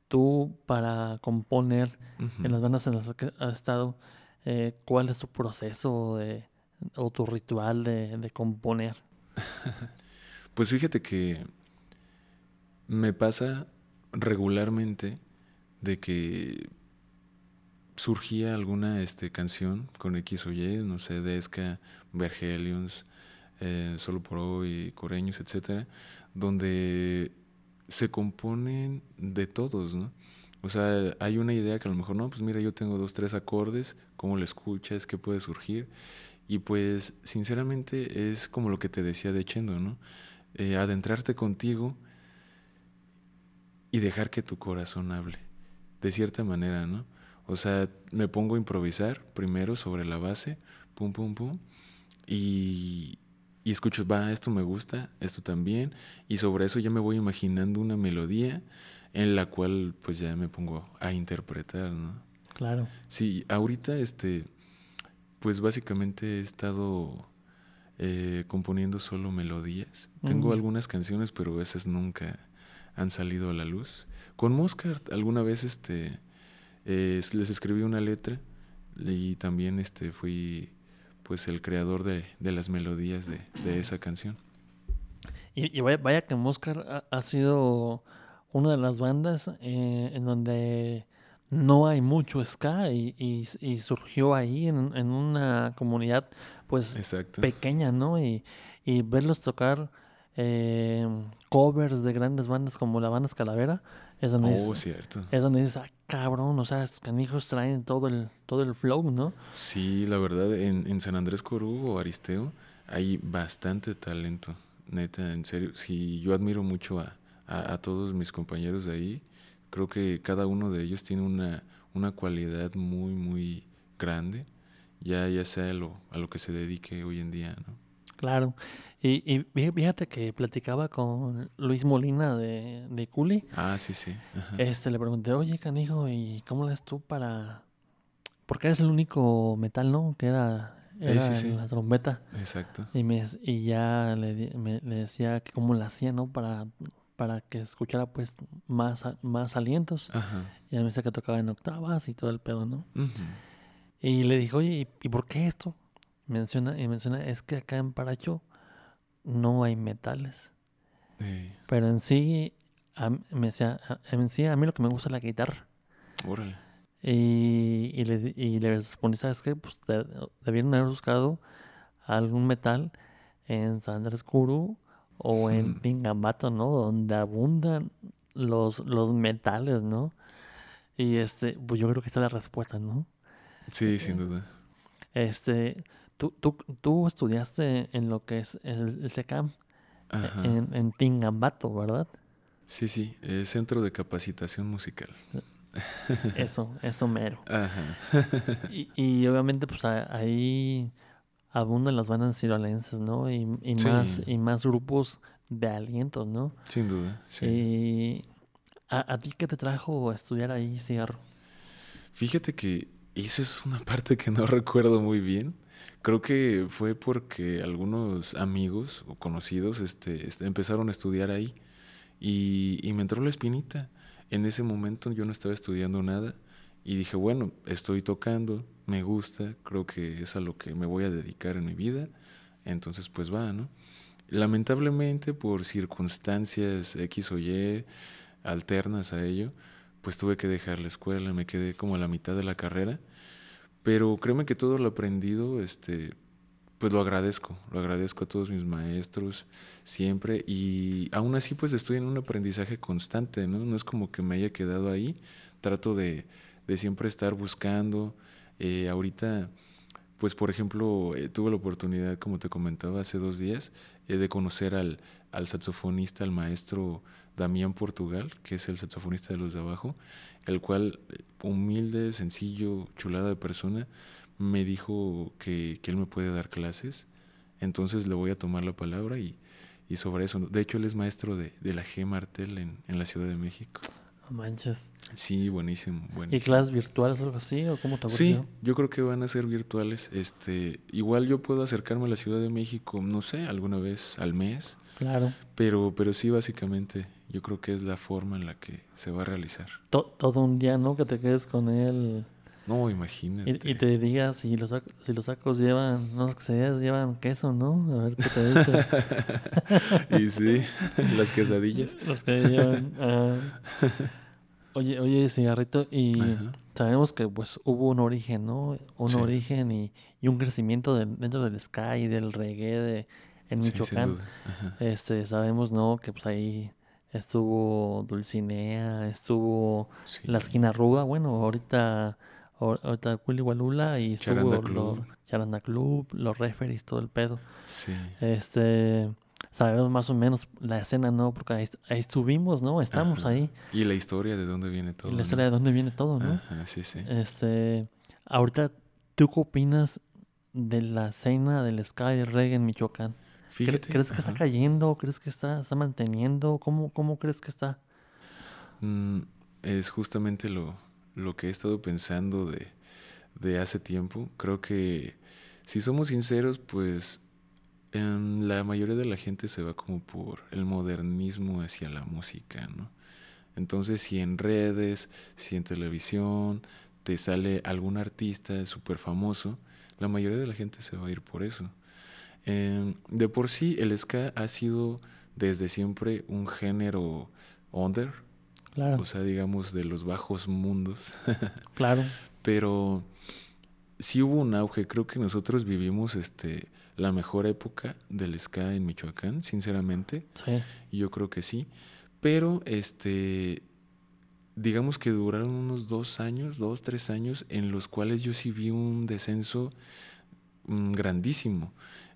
Tú para componer en las bandas en las que has estado, eh, ¿cuál es tu proceso de, o tu ritual de, de componer? Pues fíjate que me pasa regularmente de que surgía alguna este, canción con X o Y, no sé, Desca, Vergelions, eh, Solo por Hoy, Coreños, etcétera, donde se componen de todos, ¿no? O sea, hay una idea que a lo mejor no, pues mira, yo tengo dos, tres acordes, ¿cómo lo escuchas? ¿Qué puede surgir? Y pues, sinceramente, es como lo que te decía de Chendo, ¿no? Eh, adentrarte contigo y dejar que tu corazón hable, de cierta manera, ¿no? O sea, me pongo a improvisar primero sobre la base, pum, pum, pum, y, y escucho, va, esto me gusta, esto también, y sobre eso ya me voy imaginando una melodía en la cual pues ya me pongo a interpretar, ¿no? Claro. Sí, ahorita este, pues básicamente he estado eh, componiendo solo melodías. Tengo Ujú. algunas canciones, pero esas nunca han salido a la luz. Con Moscart alguna vez este, eh, les escribí una letra y también este, fui pues el creador de, de las melodías de, de esa canción. Y, y vaya, vaya que Moscar ha, ha sido una de las bandas eh, en donde no hay mucho ska y, y- y surgió ahí en, en una comunidad pues Exacto. pequeña, ¿no? Y, y verlos tocar eh, covers de grandes bandas como la banda Calavera, es donde, Oh, dices, cierto. es donde dices, ah, cabrón, o sea, estos canijos traen todo el, todo el flow, ¿no? Sí, la verdad, en, en San Andrés Corú o Aristeo hay bastante talento, neta, en serio. Sí, yo admiro mucho a, a, a todos mis compañeros de ahí. Creo que cada uno de ellos tiene una, una cualidad muy, muy grande, ya, ya sea a lo, a lo que se dedique hoy en día, ¿no? Claro. Y, y fí- fíjate que platicaba con Luis Molina de, de Culi. Ah, sí, sí. Ajá. Este, le pregunté, oye, canijo, ¿y cómo le das tú para...? Porque eres el único metal, ¿no? Que era, Eh, era sí, sí. la trompeta. Exacto. Y, me, y ya le, me- le decía que cómo la hacía, ¿no? Para, para que escuchara, pues, más, a- más alientos. Ajá. Y me decía que tocaba en octavas y todo el pedo, ¿no? Y le dije, oye, ¿y, y por qué esto? Menciona, y menciona, es que acá en Paracho no hay metales. Eh, Pero en sí, a, me decía, a- en sí, a mí lo que me gusta es la guitarra. órale. Y, y le, y le respondí, ¿sabes qué? Pues de- debieron haber buscado algún metal en San Andrés Curu o en. Tingambato, ¿no? Donde abundan los, los metales, ¿no? Y este, pues yo creo que esa es la respuesta, ¿no? Sí, sin duda. Este, tú, tú, tú estudiaste en lo que es el, el SECAM, en, en Tingambato, ¿verdad? Sí, sí, es Centro de Capacitación Musical. Eso, eso mero. Ajá. Y, y obviamente, pues ahí abundan las bandas cirolenses, ¿no? Y, y Sí. más, y más grupos de alientos, ¿no? Sin duda, sí. Y ¿a, a ti qué te trajo a estudiar ahí, cigarro? Fíjate que eso es una parte que no recuerdo muy bien. Creo que fue porque algunos amigos o conocidos este, este, empezaron a estudiar ahí y, y me entró la espinita. En ese momento yo no estaba estudiando nada y dije, bueno, estoy tocando, me gusta, creo que es a lo que me voy a dedicar en mi vida, entonces pues va, ¿no? Lamentablemente por circunstancias X o Y alternas a ello, pues tuve que dejar la escuela, me quedé como a la mitad de la carrera, pero créeme que todo lo aprendido, este, pues lo agradezco, lo agradezco a todos mis maestros siempre y aún así pues estoy en un aprendizaje constante, ¿no? No es como que me haya quedado ahí, trato de, de siempre estar buscando, eh, ahorita pues por ejemplo eh, tuve la oportunidad, como te comentaba hace dos días, eh, de conocer al, al saxofonista, al maestro Damián Portugal, que es el saxofonista de los de abajo, el cual, humilde, sencillo, chulada de persona, me dijo que, que él me puede dar clases. Entonces le voy a tomar la palabra y, y sobre eso. De hecho, él es maestro de, de la G Martel en, en la Ciudad de México. No manches. Sí, buenísimo. ¿Y buenísimo. clases virtuales o algo así? ¿O cómo te Sí, yo creo que van a ser virtuales. Este, igual yo puedo acercarme a la Ciudad de México, no sé, alguna vez al mes, Claro. pero, pero sí, básicamente, yo creo que es la forma en la que se va a realizar. To- todo un día, ¿no? Que te quedes con él No, imagínate. y te digas si los, si los sacos llevan, no sé, llevan queso, ¿no? A ver qué te dice. y sí, las quesadillas. los que llevan... ah. Oye, oye, cigarrito, y Ajá. sabemos que pues hubo un origen, ¿no? Un Sí. origen y, y un crecimiento de- dentro del ska y del reggae de, en Michoacán. Este, sabemos, ¿no? Que pues ahí estuvo Dulcinea, estuvo Sí. La Esquina Ruda, bueno, ahorita, ahor- ahorita Willy Walula y estuvo Charanda Club. Charanda Club, los referees, todo el pedo. Sí. Este, sabemos más o menos la escena, ¿no? Porque ahí, est- ahí estuvimos, ¿no? Estamos Ajá. ahí. Y la historia de dónde viene todo. y la ¿no? historia de dónde viene todo, ¿no? Ajá, sí, sí. Este, ahorita, ¿tú qué opinas de la escena del ska y del reggae en Michoacán? ¿Cre- Fíjate. ¿Crees que está cayendo? ¿Crees que está, está manteniendo? ¿Cómo, ¿Cómo crees que está? Mm, es justamente lo, lo que he estado pensando de, de hace tiempo. Creo que, si somos sinceros, pues em, la mayoría de la gente se va como por el modernismo hacia la música, ¿no? Entonces, si en redes, si en televisión te sale algún artista súper famoso, la mayoría de la gente se va a ir por eso. Em, de por sí, el ska ha sido desde siempre un género under, Claro, o sea, digamos, de los bajos mundos. claro. Pero sí hubo un auge. Creo que nosotros vivimos este, la mejor época del ska en Michoacán, sinceramente. Sí. Yo creo que sí. Pero este, digamos que duraron unos dos años, dos, tres años, en los cuales yo sí vi un descenso mm, grandísimo,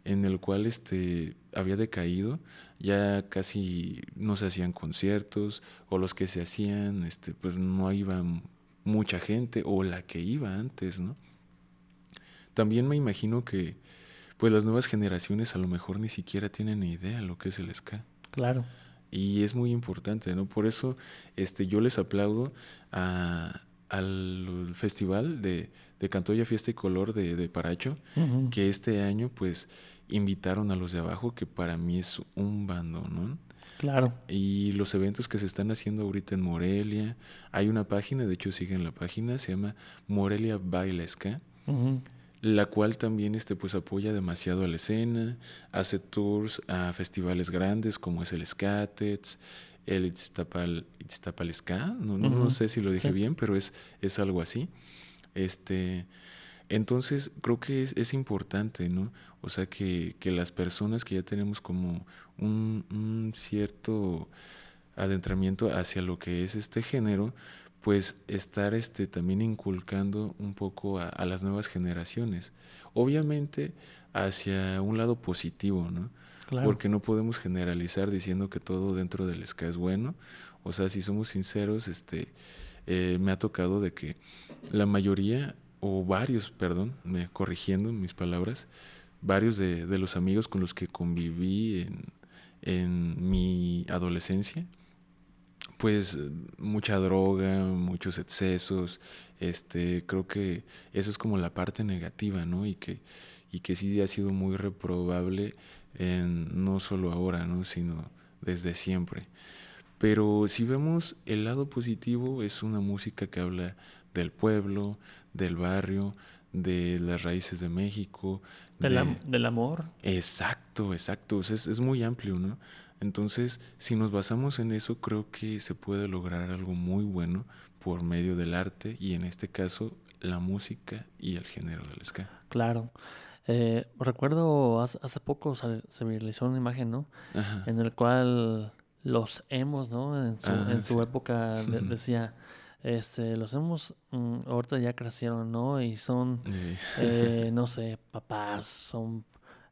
en el cual este, había decaído, ya casi no se hacían conciertos, o los que se hacían, este, pues no iba mucha gente, o la que iba antes, ¿no? También me imagino que pues las nuevas generaciones a lo mejor ni siquiera tienen ni idea lo que es el ska. Claro. Y es muy importante, ¿no? Por eso este, yo les aplaudo a, al festival de, de Cantoya Fiesta y Color de, de Paracho, que este año pues invitaron a los de abajo, que para mí es un bando, ¿no? Claro. Y los eventos que se están haciendo ahorita en Morelia, hay una página, de hecho siguen la página, se llama Morelia Bailesca, la cual también este, pues, apoya demasiado a la escena, hace tours a festivales grandes como es el Skatets, el Itztapal, Itztapal Ska, no, sé si lo dije sí. bien, pero es, es algo así. Este, entonces creo que es, es importante, ¿no? O sea, que, que las personas que ya tenemos como un, un cierto adentramiento hacia lo que es este género, pues estar este, también inculcando un poco a, a las nuevas generaciones. Obviamente hacia un lado positivo, ¿no? Claro. Porque no podemos generalizar diciendo que todo dentro del ska es bueno. O sea, si somos sinceros, este, eh, me ha tocado de que la mayoría, o varios, perdón, me corrigiendo mis palabras, varios de, de los amigos con los que conviví en, en mi adolescencia, pues mucha droga, muchos excesos, este, creo que eso es como la parte negativa, ¿no? Y que, y que sí ha sido muy reprobable no solo ahora, ¿no? Sino desde siempre. Pero si vemos el lado positivo, es una música que habla del pueblo, del barrio, de las raíces de México. Del, de- am- del amor. Exacto, exacto. O sea, es, es muy amplio, ¿no? Entonces, si nos basamos en eso, creo que se puede lograr algo muy bueno por medio del arte y en este caso la música y el género del ska. Claro. Eh, recuerdo hace, hace poco se, se viralizó una imagen, ¿no? Ajá. En el cual los emos, ¿no? En su, Ah, en su sí. época de- decía, este, los emos mm, ahorita ya crecieron, ¿no? Y son, Eh, eh, no sé, papás, son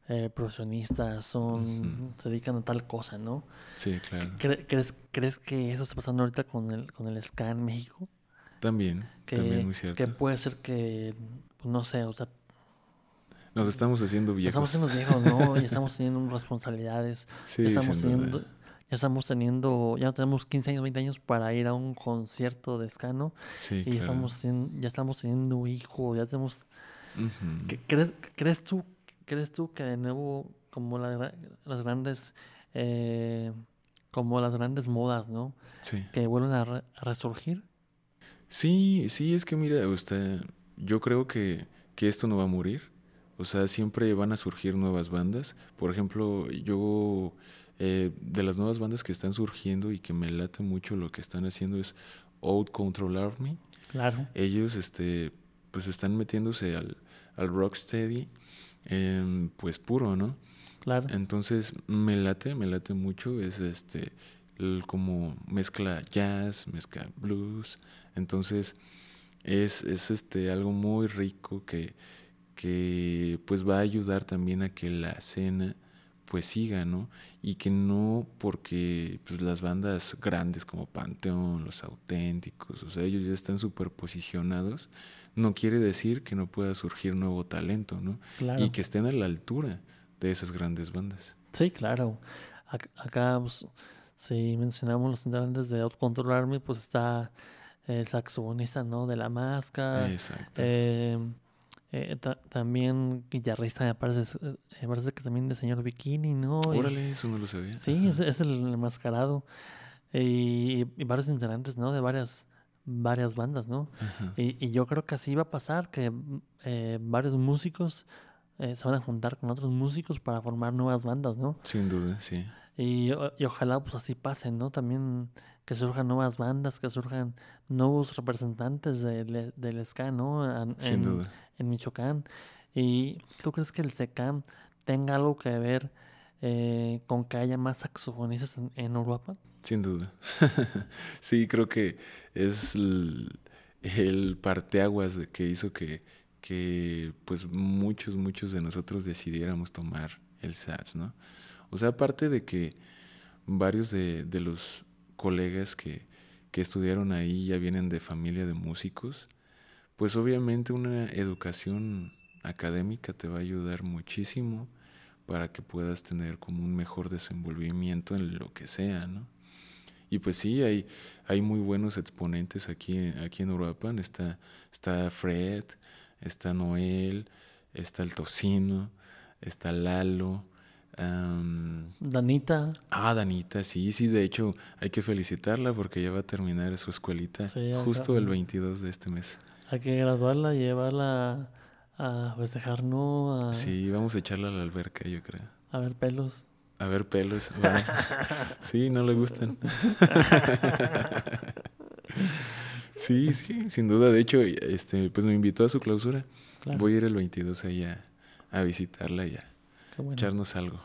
eh, profesionistas, son, se dedican a tal cosa, ¿no? sí, claro. ¿Cre- ¿Crees, ¿Crees que eso está pasando ahorita con el, con el ska en México? También, Que, también muy cierto. que puede ser que, no sé, o sea, Nos estamos haciendo viejos. estamos siendo viejos, ¿no? Ya estamos teniendo responsabilidades, Sí, estamos duda. Ya estamos teniendo, ya tenemos 15 años, 20 años para ir a un concierto de ska, ¿no? Sí, Y ya claro. estamos, ya estamos teniendo hijos, ya tenemos... ¿Qué- ¿Crees, crees, tú, ¿Crees tú que de nuevo, como la las grandes, eh, como las grandes modas, ¿no? Sí. Que vuelven a, re- a resurgir? Sí, sí, es que mira, usted, yo creo que, que esto no va a morir. O sea, siempre van a surgir nuevas bandas. Por ejemplo, yo, eh, de las nuevas bandas que están surgiendo y que me late mucho lo que están haciendo es Out Control Army. Claro, Ellos, este, pues están metiéndose al, al rocksteady, pues puro, ¿no? claro. Entonces me late, me late mucho, es este el- como mezcla jazz, mezcla blues, entonces es, es este algo muy rico que, que pues va a ayudar también a que la escena pues siga, ¿no? Y que no porque pues las bandas grandes como Panteón, Los Auténticos, o sea, ellos ya están súper posicionados, no quiere decir que no pueda surgir nuevo talento, ¿no? Claro. Y que estén a la altura de esas grandes bandas. Sí, claro. Ac- Acá, pues, si mencionamos los integrantes de Out Control Army, pues está el saxofonista, ¿no? De La Máscara. Exacto. eh, eh, ta- también guitarrista, me parece, eh, me parece que también de Señor Bikini, ¿no? Y- Órale, eso no lo sabía. Sí, es, es el enmascarado. Y, y varios integrantes, ¿no? De varias, varias bandas, ¿no? Y, y yo creo que así va a pasar, que eh, varios músicos eh, se van a juntar con otros músicos para formar nuevas bandas, ¿no? Sin duda, sí. Y ojalá pues así pase, ¿no? También que surjan nuevas bandas, que surjan nuevos representantes del, del ska, ¿no? En, Sin duda. en Michoacán. ¿Y tú crees que el SECAM tenga algo que ver eh, con que haya más saxofonistas en, en Uruapan? Sin duda. sí, creo que es el, el parteaguas de que hizo que, que pues muchos, muchos de nosotros decidiéramos tomar el SATS, ¿no? O sea, aparte de que varios de, de los colegas que, que estudiaron ahí ya vienen de familia de músicos, pues obviamente una educación académica te va a ayudar muchísimo para que puedas tener como un mejor desenvolvimiento en lo que sea, ¿no? Y pues sí, hay, hay muy buenos exponentes aquí, aquí en Uruapan. Está, está Fred, está Noel, está el Tocino, está Lalo. Am, Danita. ah, Danita, sí, sí, de hecho hay que felicitarla porque ya va a terminar su escuelita Sí, ya justo acá- el 22 de este mes. Hay que graduarla llevarla a festejar, ¿no? A, Sí, vamos a echarla a la alberca, yo creo. a ver pelos. A ver pelos. Sí, no le gustan. Sí, sí, sin duda. De hecho, este, pues me invitó a su clausura. Claro. Voy a ir el 22 ahí a, a visitarla y a Qué bueno. echarnos algo.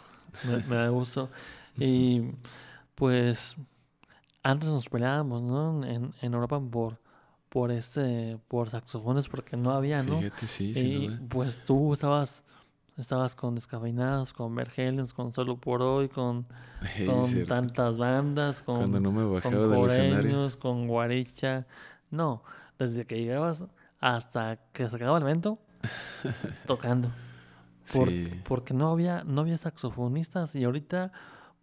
Me, me da gusto. Y pues antes nos peleábamos, ¿no? En, en Europa por, por este, por saxofones porque no había, ¿no? Fíjate, sí, y pues tú estabas, estabas con Descafeinados, con Vergelions, con Solo por Hoy, con, con tantas bandas, con, Cuando no me con bajaba del escenario. coreños, con Guaricha. No, desde que llegabas hasta que se acababa el evento, tocando. Sí, Porque no había, no había saxofonistas y ahorita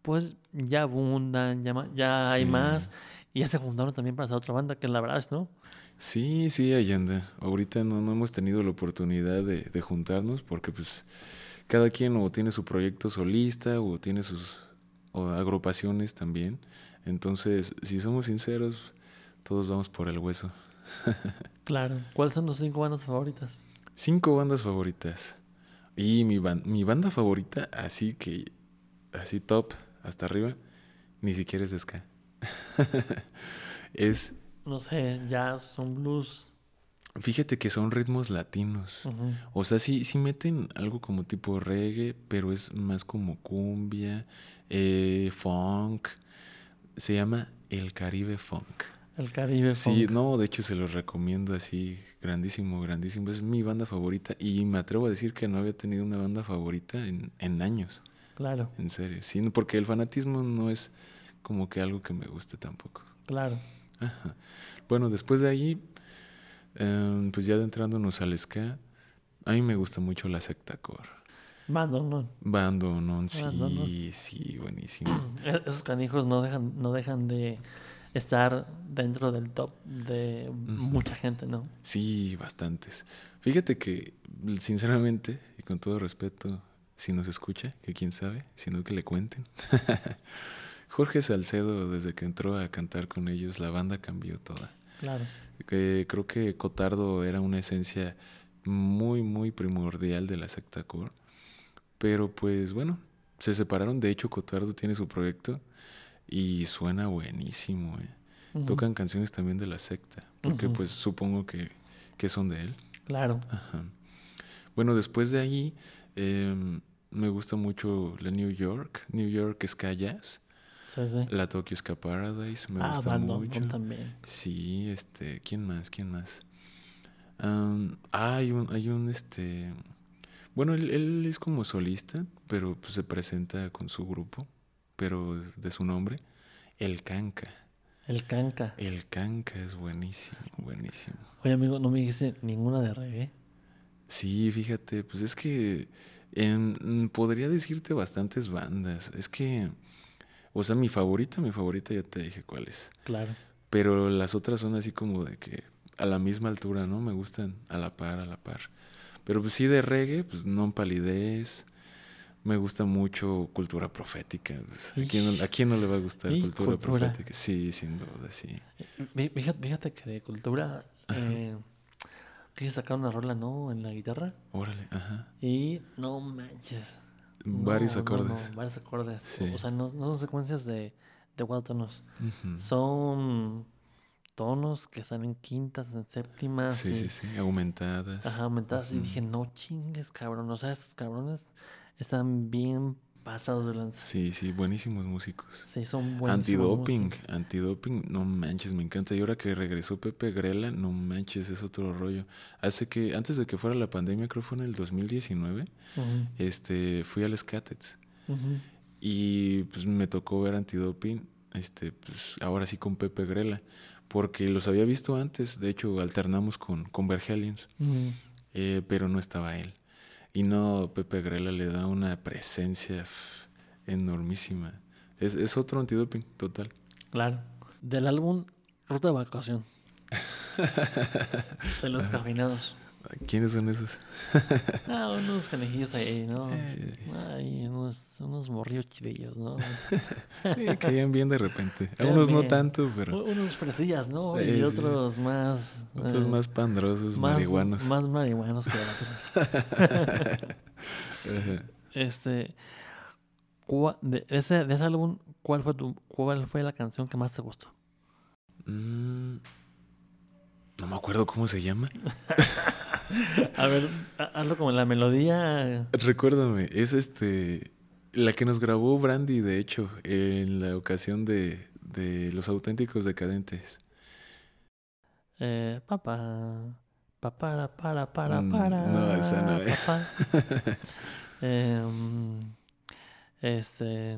pues ya abundan, ya, ya hay Sí. más y ya se juntaron también para hacer otra banda que es la verdad, ¿no? sí, sí, Allende. Ahorita no, no hemos tenido la oportunidad de, de juntarnos porque pues cada quien o tiene su proyecto solista o tiene sus o agrupaciones también. Entonces, si somos sinceros, todos vamos por el hueso. Claro. ¿Cuáles son tus cinco bandas favoritas? Cinco bandas favoritas. Y mi, ban- mi banda favorita, así que, así top, hasta arriba, ni siquiera es de ska. es, No sé, jazz, un blues. fíjate que son ritmos latinos. O sea, sí, sí meten algo como tipo reggae, pero es más como cumbia, eh, funk. Se llama El Caribe Funk. El Caribe Sí, Funk. no, de hecho se los recomiendo así, grandísimo, grandísimo. Es mi banda favorita y me atrevo a decir que no había tenido una banda favorita en, en años, Claro, en serio. Sí, porque el fanatismo no es como que algo que me guste tampoco. claro. Ajá. Bueno, después de ahí, em, pues ya adentrándonos al ska, a mí me gusta mucho la secta core. Bando, no. Bando, non, sí, Bando, sí, buenísimo. E- Esos canijos no dejan, no dejan de estar dentro del top de mucha gente, ¿no? Sí, bastantes. Fíjate que, sinceramente, y con todo respeto, si nos escucha, que quién sabe, sino que le cuenten. Jorge Salcedo, desde que entró a cantar con ellos, la banda cambió toda. Claro. Que creo que Cotardo era una esencia muy, muy primordial de la secta core. Pero pues bueno, se separaron. De hecho, Cotardo tiene su proyecto y suena buenísimo. ¿eh? Tocan canciones también de la secta, porque pues supongo que, que son de él. Claro. Ajá. Bueno, después de ahí em, me gusta mucho la New York, New York Ska Jazz, Sí, sí. la Tokyo Ska Paradise, me ah, gusta mucho. también. Sí, este, ¿quién más? ¿Quién más? Ah, hay un, hay un, este, bueno, él, él es como solista, pero pues, se presenta con su grupo, pero de su nombre, El Canca. El canca. El Canca es buenísimo, buenísimo. Oye, amigo, no me dijiste ninguna de reggae. Sí, fíjate, pues es que em, podría decirte bastantes bandas. Es que, o sea, mi favorita, mi favorita ya te dije cuál es. Claro. Pero las otras son así como de que a la misma altura, ¿no? Me gustan a la par, a la par. Pero pues sí de reggae, pues no palidez. Me gusta mucho cultura profética. pues, ¿a, quién no, a quién no le va a gustar cultura, cultura. profética? Sí, sin duda, sí. Fí- Fíjate, fíjate que de cultura eh, quise sacar una rola, ¿no? En la guitarra. Órale, ajá. Y no manches. Varios no, acordes. no, varios acordes. Sí. O sea, no, son secuencias de, de cuatro tonos. Son tonos que están en quintas, en séptimas. Sí, y- sí, sí, aumentadas. Ajá, aumentadas. Y dije, no chingues, cabrón. O sea, esos cabrones están bien pasados de lanza. Sí, sí, buenísimos músicos. Sí, son buenísimos. Antidoping, músicos. antidoping, no manches, me encanta. Y ahora que regresó Pepe Grela, no manches, es otro rollo. Hace que, antes de que fuera la pandemia, creo fue en el 2019, Ujú, este, fui al Scatets ujú. y pues me tocó ver antidoping, este, pues ahora sí con Pepe Grela, porque los había visto antes, de hecho alternamos con, con Verhelions, Ujú. eh, pero no estaba él. Y no, Pepe Grela le da una presencia enormísima. Es, es otro antidoping, total. Claro. Del álbum Ruta de Evacuación. de los cafinados. ¿Quiénes son esos? Ah, unos canejillos ahí, ¿no? Eh. Ay, unos, unos morrillos chidillos, ¿no? Sí, caían bien de repente. A Caían unos no tanto, pero Unos fresillas, ¿no? Eh, y sí. otros más... otros eh, más pandrosos, marihuanos. Más marihuanos que otros. Este... De ese, de ese álbum, ¿cuál fue, tu, ¿cuál fue la canción que más te gustó? Mm, no me acuerdo cómo se llama. A ver, ha- hazlo como la melodía... Recuérdame, es este la que nos grabó Brandy, de hecho, en la ocasión de, de Los Auténticos Decadentes. Eh, papá. Papara, para, para, Mm, para. no, esa no es. papá. Em, este.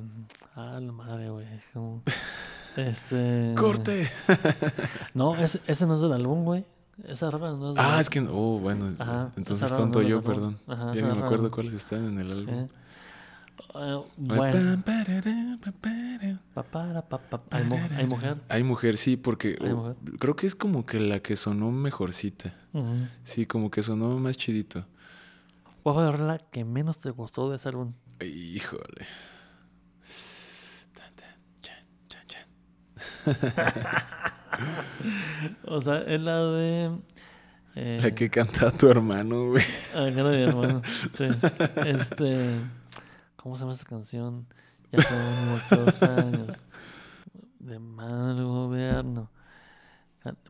Ah, la madre, güey. como- Este. ¡Corte! No, ese, ese no es del álbum, güey. Esa rola no es del Ah, es que, oh, bueno, Ajá, entonces tonto no yo, perdón. Ajá, ya ni me acuerdo no. cuáles están en el álbum. Bueno, hay, mu- hay mujer. Hay mujer, sí, porque oh, mujer. creo que es como que la que sonó mejorcita. Sí, como que sonó más chidito. ¿Cuál fue la que menos te gustó de ese álbum? Híjole. O sea, es la de. eh, La que cantaba tu hermano, güey. Ah, era mi hermano. Sí. Este. ¿Cómo se llama esta canción? Ya son muchos años. De mal gobierno.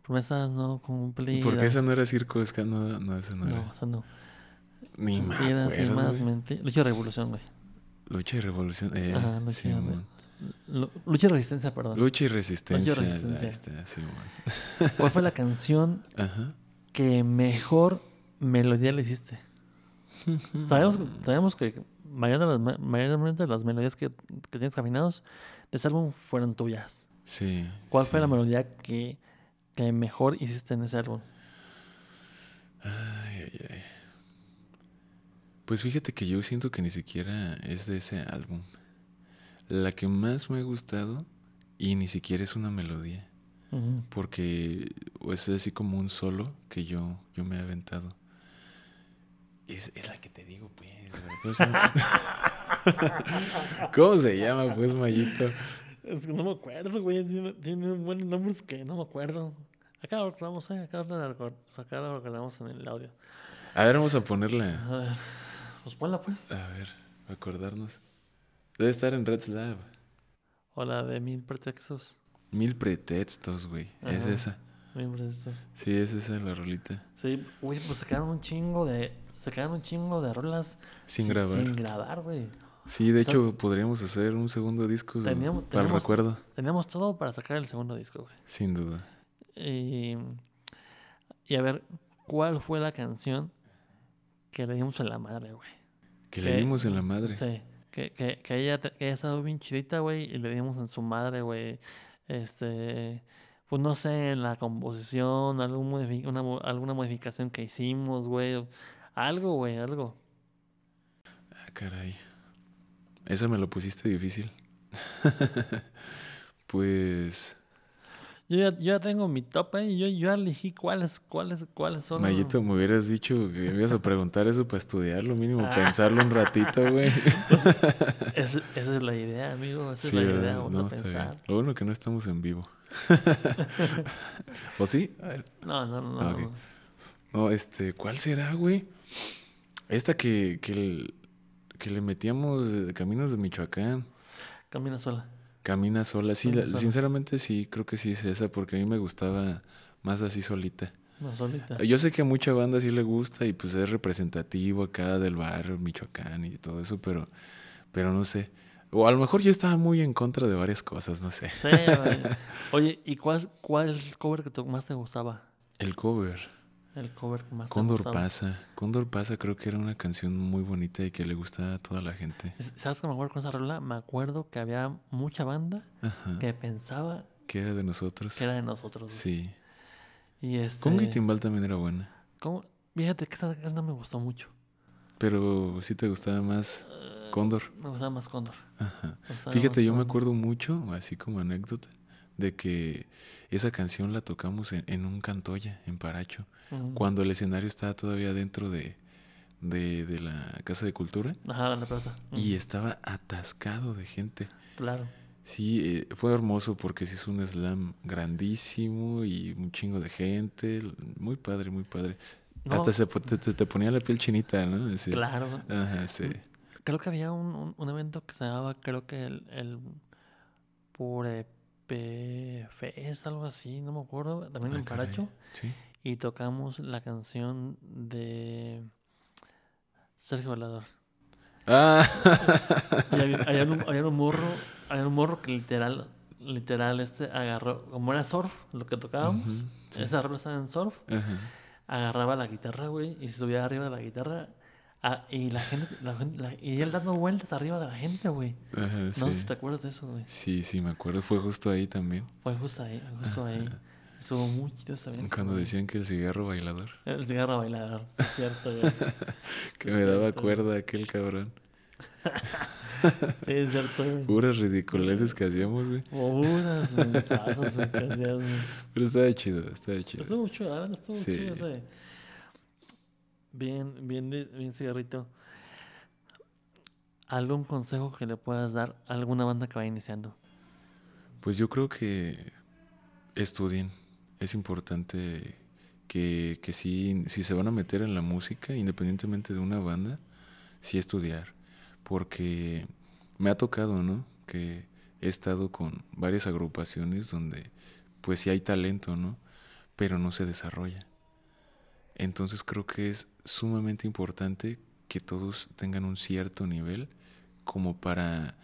Promesas no cumplidas. Porque esa no era circo, es que no, no, esa no, No, era. esa no. Ni me Mentiras y más mentiras. Lucha y revolución, güey. Lucha y revolución. Eh, Ajá, lucha sí, y Lucha y resistencia, perdón. Lucha y resistencia. resistencia. Está, sí, mon. ¿Cuál fue la canción Ajá. que mejor melodía le hiciste? Sabemos que, sabemos que mayormente las melodías que, que tienes caminados de ese álbum fueron tuyas. Sí. ¿Cuál sí. fue la melodía que, que mejor hiciste en ese álbum? Ay, ay, ay. Pues fíjate que yo siento que ni siquiera es de ese álbum. La que más me ha gustado y ni siquiera es una melodía, porque es así como un solo que yo, yo me he aventado. Es, es la que te digo, pues. güey. ¿Cómo se llama? ¿Cómo se llama, pues, Mayito? Es que no me acuerdo, güey. Tiene, tiene buenos nombres que no me acuerdo. Acá lo recordamos, ¿eh? Acá lo, recor- acá lo recordamos en el audio. A ver, vamos a ponerla. A ver, pues ponla, pues. A ver, acordarnos. Debe estar en Red Slab. O la de Mil Pretextos. Mil pretextos, güey. Es esa. Mil Pretextos. Sí, es esa la rolita. Sí, güey, pues sacaron un chingo de. Sacaron un chingo de rolas. Sin grabar. Sin grabar, güey. Sí, de O sea, hecho podríamos hacer un segundo disco teníamos- para el recuerdo, Teníamos todo para sacar el segundo disco, güey. sin duda. Y, y a ver, ¿cuál fue la canción que le dimos a la madre, güey? Que le dimos en la madre. Sí, que, que, que ella, que ella estaba bien chidita, güey, y le dimos en su madre, güey. Este, pues no sé, en la composición, algún alguna modificación que hicimos, güey. Algo, güey, algo. Ah, caray. Esa me lo pusiste difícil. pues, Yo ya, yo ya tengo mi top, ¿eh? y Yo, yo ya elegí cuáles, cuáles, cuáles son. Mayito, me hubieras dicho que me ibas a preguntar eso para estudiarlo, mínimo Ah. pensarlo un ratito, güey. Es- esa es la idea, amigo. Esa Sí, es la ¿verdad? idea, vamos No, a está pensar. bien. Lo bueno que no estamos en vivo. ¿O sí? A ver. No, no, no. Ah, no. este, ¿cuál será, güey? Esta que, que, el- que le metíamos de Caminos de Michoacán. Camina sola. Camina sola. Sí, la- sola. sinceramente sí, creo que sí es esa, porque a mí me gustaba más así solita. No solita. Yo sé que a mucha banda sí le gusta y pues es representativo acá del barrio, Michoacán y todo eso, pero, pero no sé. O a lo mejor yo estaba muy en contra de varias cosas, no sé. Sí. Oye, ¿y cuál, cuál cover que más te gustaba? El cover, El cover que más Cóndor te gustaba. pasa. Cóndor pasa creo que era una canción muy bonita y que le gustaba a toda la gente. Es- ¿Sabes qué me acuerdo con esa rola? Me acuerdo que había mucha banda Ajá. que pensaba Que era de nosotros. que era de nosotros. Sí. Y este... Conga y Timbal también era buena. ¿cómo? Fíjate que esa, esa no me gustó mucho. Pero sí te gustaba más Eh, Cóndor. Me gustaba más Cóndor. Ajá. Me Fíjate, más yo me acuerdo mucho, así como anécdota, de que esa canción la tocamos en, en un cantoya, en Paracho, Cuando el escenario estaba todavía dentro de, de, de la Casa de Cultura Ajá, la plaza. y estaba atascado de gente. Claro. Sí, eh, fue hermoso porque se hizo un slam grandísimo y un chingo de gente, muy padre, muy padre. No, Hasta se, te, te- ponía la piel chinita, ¿no? Así. Claro. Ajá, sí. Creo que había un, un, un evento que se llamaba, creo que el, el Purepe Fest, algo así, no me acuerdo, también Ah, en caray. Paracho. Sí. Y tocamos la canción de Sergio Valador. Ah, Y había, había un, había un morro, había un morro que literal, literal, este agarró, como era surf lo que tocábamos, sí. esa rola estaba en surf, agarraba la guitarra, güey, y se subía arriba de la guitarra. ah, y la gente, la gente- la- y él dando vueltas arriba de la gente, güey. Ajá, No sí. sé si te acuerdas de eso, güey. Sí, sí, me acuerdo. Fue justo ahí también. Fue justo ahí, justo ahí. Estuvo muy chido Cuando decían que el cigarro bailador. El cigarro bailador, sí, es cierto, güey. Que Sí, me daba cierto. cuerda aquel cabrón. Sí, es cierto, güey. Puras ridiculeces que hacíamos, güey. Unas mensajes, güey, que hacías, güey. Pero estaba chido, estaba chido. Estuvo la verdad, estuvo Sí. chido. Bien, bien, bien cigarrito. ¿Algún consejo que le puedas dar a alguna banda que va iniciando? Pues yo creo que estudien. Es importante que, que sí, si se van a meter en la música, independientemente de una banda, sí estudiar. Porque me ha tocado, ¿no? Que he estado con varias agrupaciones donde pues sí hay talento, ¿no? Pero no se desarrolla. Entonces creo que es sumamente importante que todos tengan un cierto nivel como para,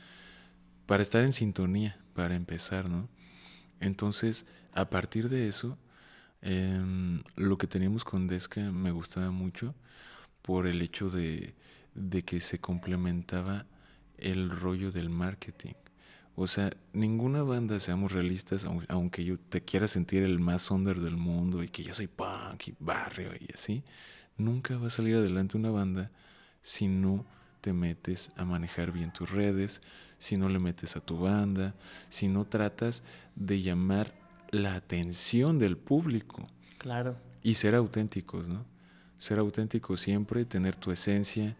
para estar en sintonía, para empezar, ¿no? Entonces, a partir de eso, em, lo que teníamos con Desca me gustaba mucho por el hecho de, de que se complementaba el rollo del marketing. O sea, ninguna banda, seamos realistas, au- aunque yo te quiera sentir el más under del mundo y que yo soy punk y barrio y así, nunca va a salir adelante una banda si no te metes a manejar bien tus redes, si no le metes a tu banda, si no tratas de llamar la atención del público Claro. y ser auténticos, ¿no? Ser auténtico siempre, tener tu esencia,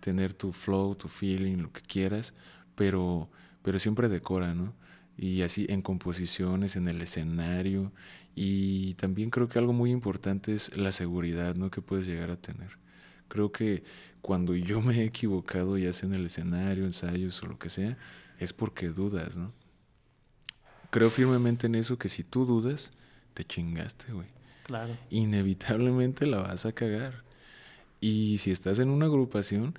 tener tu flow, tu feeling, lo que quieras, pero, pero siempre decora, ¿no? Y así en composiciones, en el escenario. Y también creo que algo muy importante es la seguridad, ¿no? Que puedes llegar a tener. Creo que cuando yo me he equivocado, ya sea en el escenario, ensayos o lo que sea, es porque dudas, ¿no? Creo firmemente en eso que si tú dudas, te chingaste, güey Claro. inevitablemente la vas a cagar. Y si estás en una agrupación,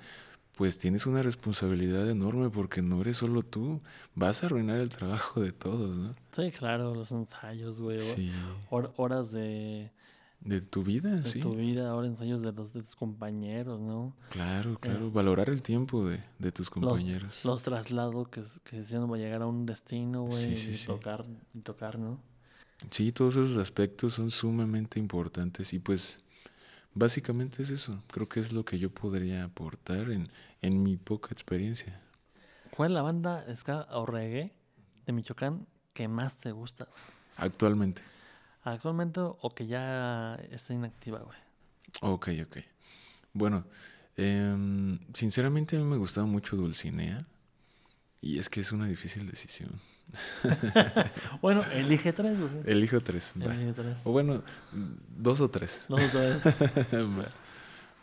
pues tienes una responsabilidad enorme porque no eres solo tú, vas a arruinar el trabajo de todos, ¿no? Sí, claro, los ensayos, güey. Sí, hor- horas de, de tu vida, de sí. tu vida, ahora ensayos de los de tus compañeros, ¿no? Claro, claro, Es- valorar el tiempo de, de tus compañeros. Los traslados que, que se hicieron para llegar a un destino, güey, Sí, sí, y sí. tocar, y tocar, ¿no? Sí, todos esos aspectos son sumamente importantes y pues básicamente es eso. Creo que es lo que yo podría aportar en, en mi poca experiencia. ¿Cuál es la banda ska o reggae de Michoacán que más te gusta? Actualmente. ¿Actualmente o que ya está inactiva, güey? Ok, ok. Bueno, em, sinceramente a mí me gustaba mucho Dulcinea. Y es que es una difícil decisión. Bueno, elige tres, güey. Elijo tres. va. Tres. O bueno, dos o tres. Dos o tres. Va.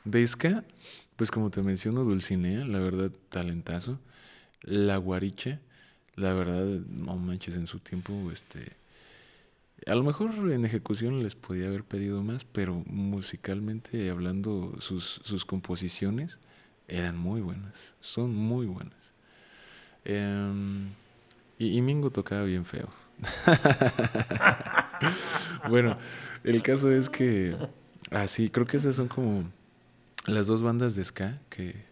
De ska, pues como te menciono, Dulcinea, la verdad, talentazo. La Guaricha, La verdad, no manches, en su tiempo, este... A lo mejor en ejecución les podía haber pedido más, pero musicalmente hablando, sus, sus composiciones eran muy buenas, son muy buenas. Em, y, y Mingo tocaba bien feo. bueno, el caso es que, así, creo que esas son como las dos bandas de ska que,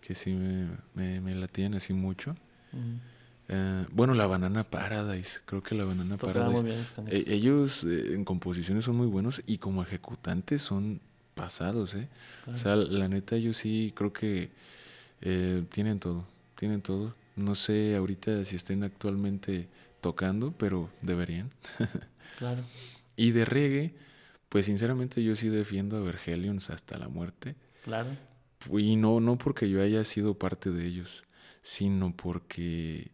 que sí me, me, me latían así mucho. Ujú. Eh, bueno, la Banana Paradise, creo que la Banana Tocaba Paradise. eh, canijos. ellos eh, en composiciones son muy buenos y como ejecutantes son pasados, ¿eh? Claro. O sea, la neta yo sí creo que eh, tienen todo, tienen todo. No sé ahorita si estén actualmente tocando, pero deberían. claro. Y de reggae, pues sinceramente yo sí defiendo a Vergelions hasta la muerte. Claro. Y no, no porque yo haya sido parte de ellos, sino porque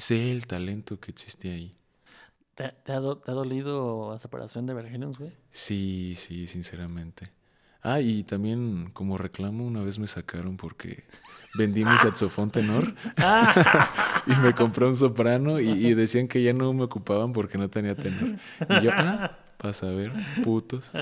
sé el talento que existe ahí. ¿Te, te ha, do- te ha dolido la separación de Vergelions, güey? Sí, sí, sinceramente. Ah, y también como reclamo una vez me sacaron porque vendí mi saxofón tenor y me compré un soprano y, y decían que ya no me ocupaban porque no tenía tenor. Y yo, ah, para saber, putos.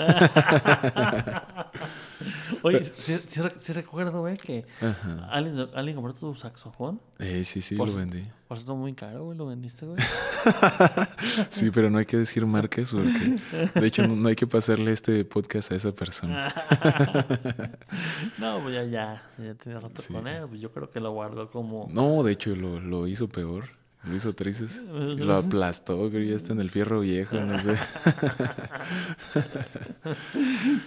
Oye, sí, sí sí recuerdo, güey, que Ajá. alguien, alguien compró tu saxofón. Eh, sí, sí, Por lo vendí. Por cierto, muy caro, güey, lo vendiste, güey. Sí, pero no hay que decir marcas porque, de hecho, no, no hay que pasarle este podcast a esa persona. no, pues ya, ya, ya tiene rato Sí. con él. Pues yo creo que lo guardó como... No, de hecho, lo, lo hizo peor. Lo hizo tristes. Lo aplastó, creo, ya está en el fierro viejo, no sé.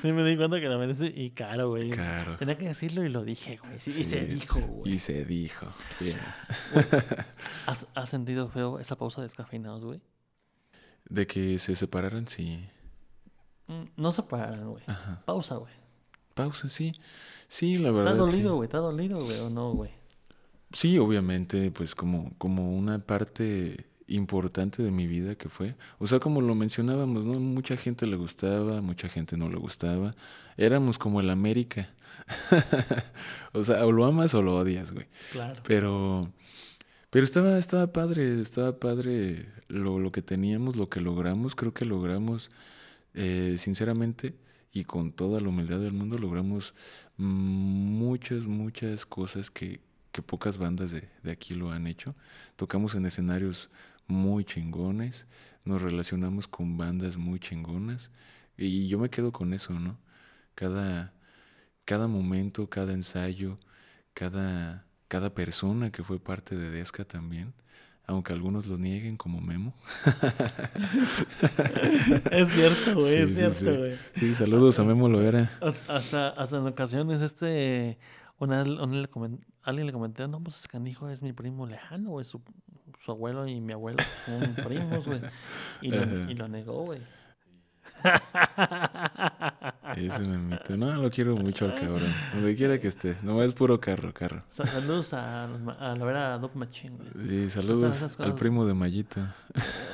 Sí, me di cuenta que lo vendiste y caro, güey. Caro. Tenía que decirlo y lo dije, güey. Sí, y Sí, se dijo, güey. Y se dijo. Bien. ¿Has, has sentido feo esa pausa de descafeinados, güey? De que se separaran, sí. Mm, No se pararan, güey. Pausa, güey. Pausa, sí. Sí, la ¿Te ha verdad. sí. dolido, güey? ¿Te ha dolido, güey? ¿O no, güey? Sí, obviamente, pues como, como una parte importante de mi vida que fue. O sea, como lo mencionábamos, ¿no? Mucha gente le gustaba, mucha gente no le gustaba. Éramos como el América. o sea, o lo amas o lo odias, güey. Claro. Pero, pero estaba, estaba padre, estaba padre lo, lo que teníamos, lo que logramos. Creo que logramos, eh, sinceramente, y con toda la humildad del mundo, logramos mm, muchas, muchas cosas que, pocas bandas de, de aquí lo han hecho. Tocamos en escenarios muy chingones, nos relacionamos con bandas muy chingonas, y yo me quedo con eso, ¿no? Cada, cada momento, cada ensayo, cada, cada persona que fue parte de Desca también, aunque algunos lo nieguen como Memo. Es cierto, güey, Sí, es sí, cierto, sí. güey. Sí, saludos a Memo Loera. Hasta- Hasta, en ocasiones, este. Una, una le alguien le comenté, no, pues ese canijo es mi primo lejano, güey. Su, su abuelo y mi abuelo son primos, güey. Y lo, Ajá. y lo negó, güey. Ese memito. No, lo quiero mucho al cabrón. Donde quiera que esté. No es puro carro, carro. Sa- Saludos a, a la vera Dope Machine, güey. Sí, saludos al primo de Mayito.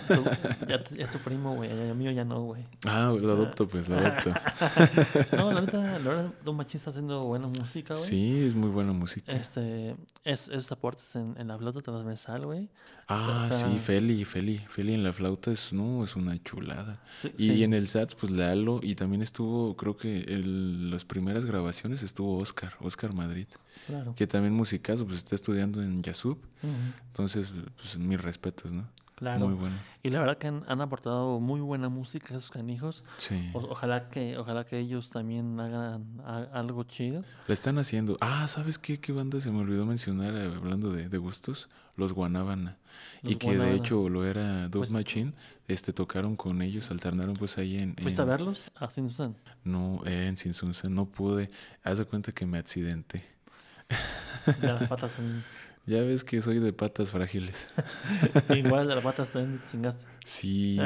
Tu- ya, ya es tu primo, güey. El mío ya no, güey. Ah, lo adopto, pues, lo adopto. No, la neta, la verdad, Dope Machine está haciendo buena música, güey. Sí, es muy buena música. Este, es, esos aportes en, en la flauta transversal, güey. Ah, o sea- sí, Feli, Feli. Feli en la flauta es, no, es una chulada. Sí, Y sí. en el SATS, pues Lalo, y también estuvo, creo que en las primeras grabaciones estuvo Oscar, Oscar Madrid, Claro. que también musicazo, pues está estudiando en Yasub. Entonces, pues mis respetos, ¿no? Claro. Muy bueno. Y la verdad que han, han aportado muy buena música a esos canijos. Sí. O- ojalá que ojalá que ellos también hagan a- algo chido. La están haciendo. Ah, ¿sabes qué? ¿Qué banda se me olvidó mencionar eh, hablando de, de gustos? Los Guanábana. y Los que de hecho lo era Dove Pues- Machine. Este, tocaron con ellos, alternaron pues ahí en... ¿Fuiste a en- verlos? A Sin Susan. No, eh, en Sinsunza, no pude. Haz de cuenta que me accidenté. De las patas en- Ya ves que soy de patas frágiles. Igual de las patas también te chingaste. Sí,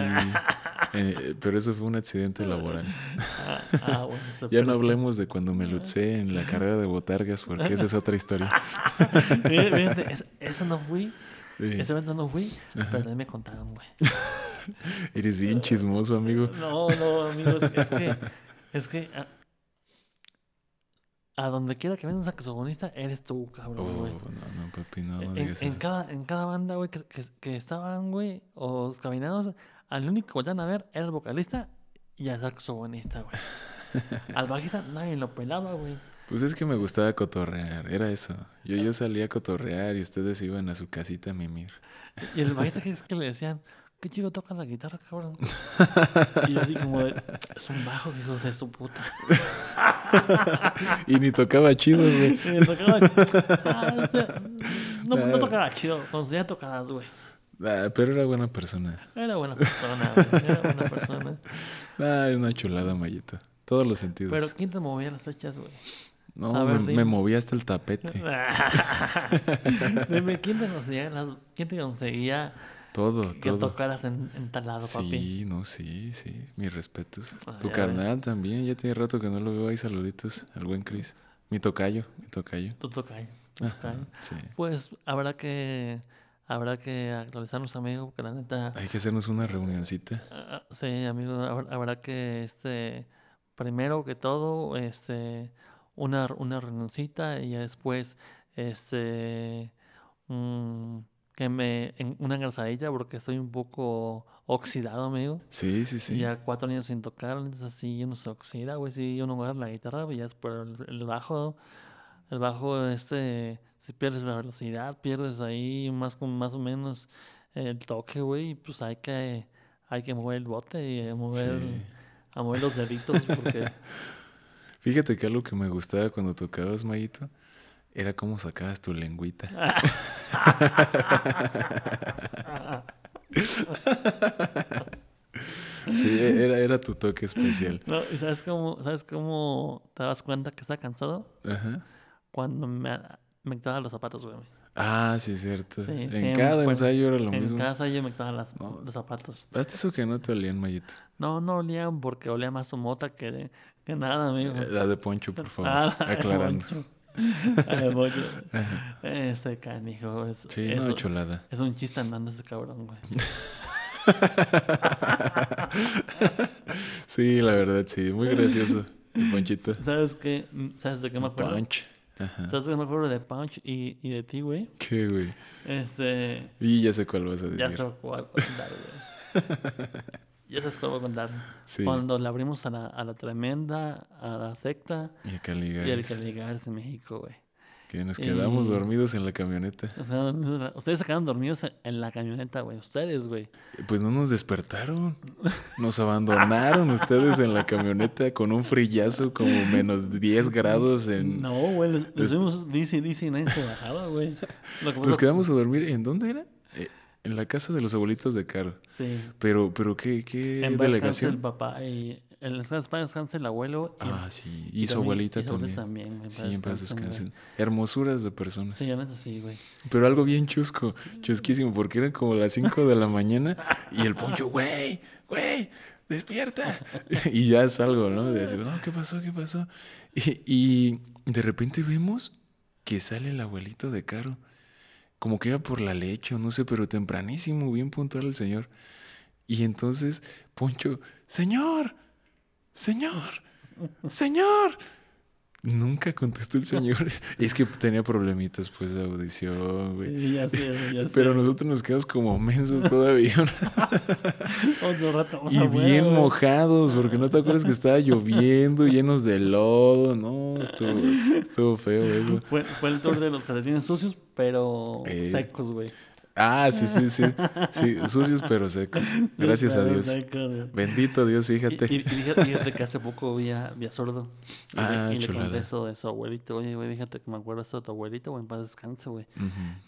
eh, pero eso fue un accidente laboral. Ah, ah, bueno. Ya no hablemos de cuando me lucé en la carrera de botargas, porque esa es otra historia. Fíjate, fíjate, es- eso no fui. Sí. Ese evento no fui. Ajá. Pero también me contaron, güey. Eres bien chismoso, amigo. No, no, amigos, es que, es que a, donde quiera que venga un saxofonista, eres tú, cabrón, Oh, güey. no, no, papi, no, no en, cada, en cada banda, güey, que, que, que estaban, güey, o los caminados, al único que volteaban a ver era el vocalista y al saxofonista, güey. al bajista nadie lo pelaba, güey. Pues es que me gustaba cotorrear, era eso. Yo, yo salía a cotorrear y ustedes iban a su casita a mimir. Y el bajista que es que le decían, qué chido toca la guitarra, cabrón. y yo así como de, es un bajo, hijos de su puta. Y ni tocaba chido, güey. Le tocaba, ah, o sea, no, no tocaba chido, conseguía tocadas, güey. Ah, pero era buena persona. Era buena persona, güey. Era buena persona. Ah, es una chulada, Mayito. Todos los sentidos. Pero ¿quién te movía las fechas, güey? no, a me, ver, me movía hasta el tapete. Dime, ¿quién te conseguía, las, ¿quién te conseguía Todo, que todo. tocaras en, en tal lado, papi? Sí, no, sí, sí. Mis respetos. Ah, tu carnal también. Ya tiene rato que no lo veo ahí. Saluditos al buen Chris. Mi tocayo, mi tocayo. Tu tocayo, tu Ajá, tocayo. sí. Pues habrá que habrá que actualizarnos, amigo, porque la neta, Hay que hacernos una reunioncita. ah, sí, amigo, habrá, habrá que este primero que todo, este una una reunioncita y ya después este mm, que me en una engrasadilla porque estoy un poco oxidado, amigo. Sí, sí, sí. Y ya cuatro años sin tocar, entonces así uno se oxida, güey. Si uno agarra la guitarra, pues ya es por el, el bajo. El bajo, este, si pierdes la velocidad, pierdes ahí más, con, más o menos el toque, güey. Y pues hay que, hay que mover el bote y a mover, Sí. a mover los deditos porque Fíjate que algo que me gustaba cuando tocabas, Mayito, era cómo sacabas tu lengüita. Sí, era, era tu toque especial. No, ¿y sabes cómo, sabes cómo te das cuenta que está cansado? Ajá. Cuando me, me quitaba los zapatos, güey. Ah, sí, cierto. Sí, en cada ensayo era lo en mismo. casa yo me quitaba las- No. los zapatos. Hasta eso que no te olían, Mayito. No, no olían porque olía más su mota que, que nada, amigo. Eh, La de Poncho, por favor. Ah, aclarando. Poncho. Ah, Poncho. Ese canijo es, Sí, es, no, chulada. es un chiste andando ese cabrón, güey. Sí, la verdad, sí. Muy gracioso. el Ponchito. ¿Sabes qué? ¿Sabes de qué me acuerdo? Punch. Ajá. ¿Sabes de qué me acuerdo de Punch y, y de ti, güey? ¿Qué, güey? Este... Y ya sé cuál vas a decir. Ya sé cuál a güey. ya sabes cuál voy a contar. Sí. Cuando le abrimos a la, a la tremenda, a la secta Y a Cali y al Caligares en México, güey. Que nos quedamos Y- dormidos en la camioneta. O sea, ustedes se quedaron dormidos en- la camioneta, güey. Ustedes, güey. Pues no nos despertaron. Nos abandonaron ustedes en la camioneta con un frillazo como menos 10 grados en... No, güey. Les- dimos DC, DC y nadie se bajaba, güey. Nos pasa- quedamos a dormir. ¿En dónde era? En la casa de los abuelitos de Caro. Sí. Pero, pero ¿qué, qué En paz descanse el delegación? papá y... En paz descanse el abuelo. Y, Ah, sí. y Y su también- abuelita y también. también, güey, Sí, en paz descansen, güey. Hermosuras de personas. Sí, la neta sí, güey. Pero algo bien chusco, chusquísimo, porque eran como las 5 de la mañana y el poncho, güey, güey, despierta. Y ya salgo, ¿no? De así, no, ¿qué pasó? ¿Qué pasó? Y, y de repente vemos que sale el abuelito de Caro. Como que iba por la leche o no sé, pero tempranísimo, bien puntual el señor. Y entonces, Poncho, señor, señor, señor. Nunca contestó el señor. es que tenía problemitas pues de audición, güey. Sí, ya sé, ya sé. Pero nosotros nos quedamos como mensos todavía. Otro rato y bien güey. mojados, porque no te acuerdas que estaba lloviendo, llenos de lodo. No, estuvo, estuvo feo eso. Fue, fue el tour de los calcetines sucios, pero Eh, secos, güey. Ah, sí, sí, sí. Sí, sucios pero secos. Gracias a Dios. Bendito Dios, fíjate. y- y fíjate, fíjate que hace poco vi a, vi a Sordo. Y, le- Ah, y le conté eso de su abuelito. Oye, güey, fíjate que me acuerdo eso de tu abuelito, güey, en paz descanse, güey.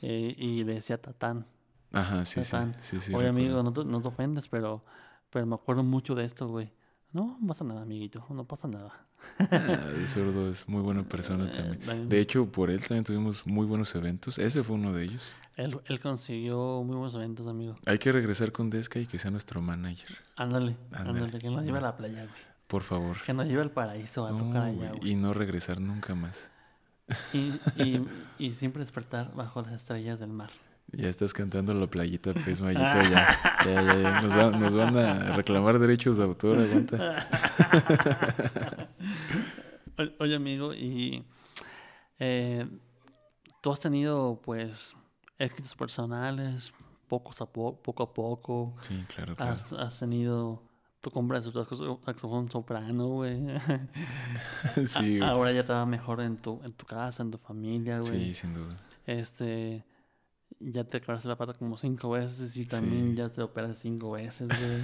Eh, y le decía Tatán. Ajá, sí, sí. Tatán. sí, sí Oye, recuerdo. amigo, no te, no te ofendes, pero, pero me acuerdo mucho de esto, güey. No, no pasa nada, amiguito, no pasa nada. Ah, el sordo es muy buena persona Eh, también. De hecho, por él también tuvimos muy buenos eventos. Ese fue uno de ellos. Él, él consiguió muy buenos eventos, amigo. Hay que regresar con Desca y que sea nuestro manager. Ándale, Ándale. que nos lleve a la playa, güey. Por favor. Que nos lleve al paraíso a No, tocar allá, güey, güey. y no regresar nunca más. Y, y, y siempre despertar bajo las estrellas del mar. Ya estás cantando la playita, pues, Mayito, ya. Ya, ya, ya. Nos, va- nos van a reclamar derechos de autor, aguanta. Oye, amigo, y eh, tú has tenido, pues, éxitos personales, pocos a poco a poco. Sí, claro, claro. Has, has tenido tu compras tu saxofón soprano, güey. sí, güey. Ahora ya te va mejor en tu, en tu casa, en tu familia, güey. Sí, sin duda. Este, ya te quebraste la pata como cinco veces y también Sí. ya te operas cinco veces, güey.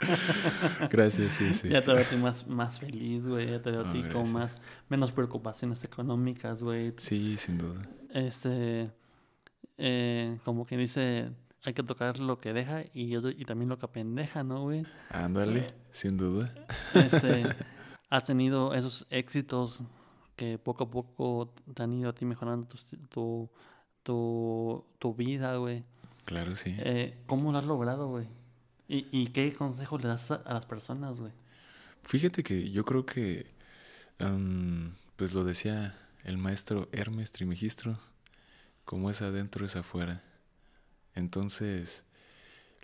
Gracias, sí, sí. Ya te veo a ti más, más feliz, güey. Ya te veo a ti con más, menos preocupaciones económicas, güey. Sí, sin duda. Este, eh, como que dice, hay que tocar lo que deja y, y también lo que apendeja, ¿no, güey? Ándale, sin duda. Este, has tenido esos éxitos que poco a poco te han ido a ti mejorando tu, tu, tu, tu vida, güey. Claro, sí. Eh, ¿Cómo lo has logrado, güey? ¿Y, ¿Y qué consejos le das a, a las personas, güey? Fíjate que yo creo que, pues lo decía el maestro Hermes Trimegistro, como es adentro es afuera. Entonces,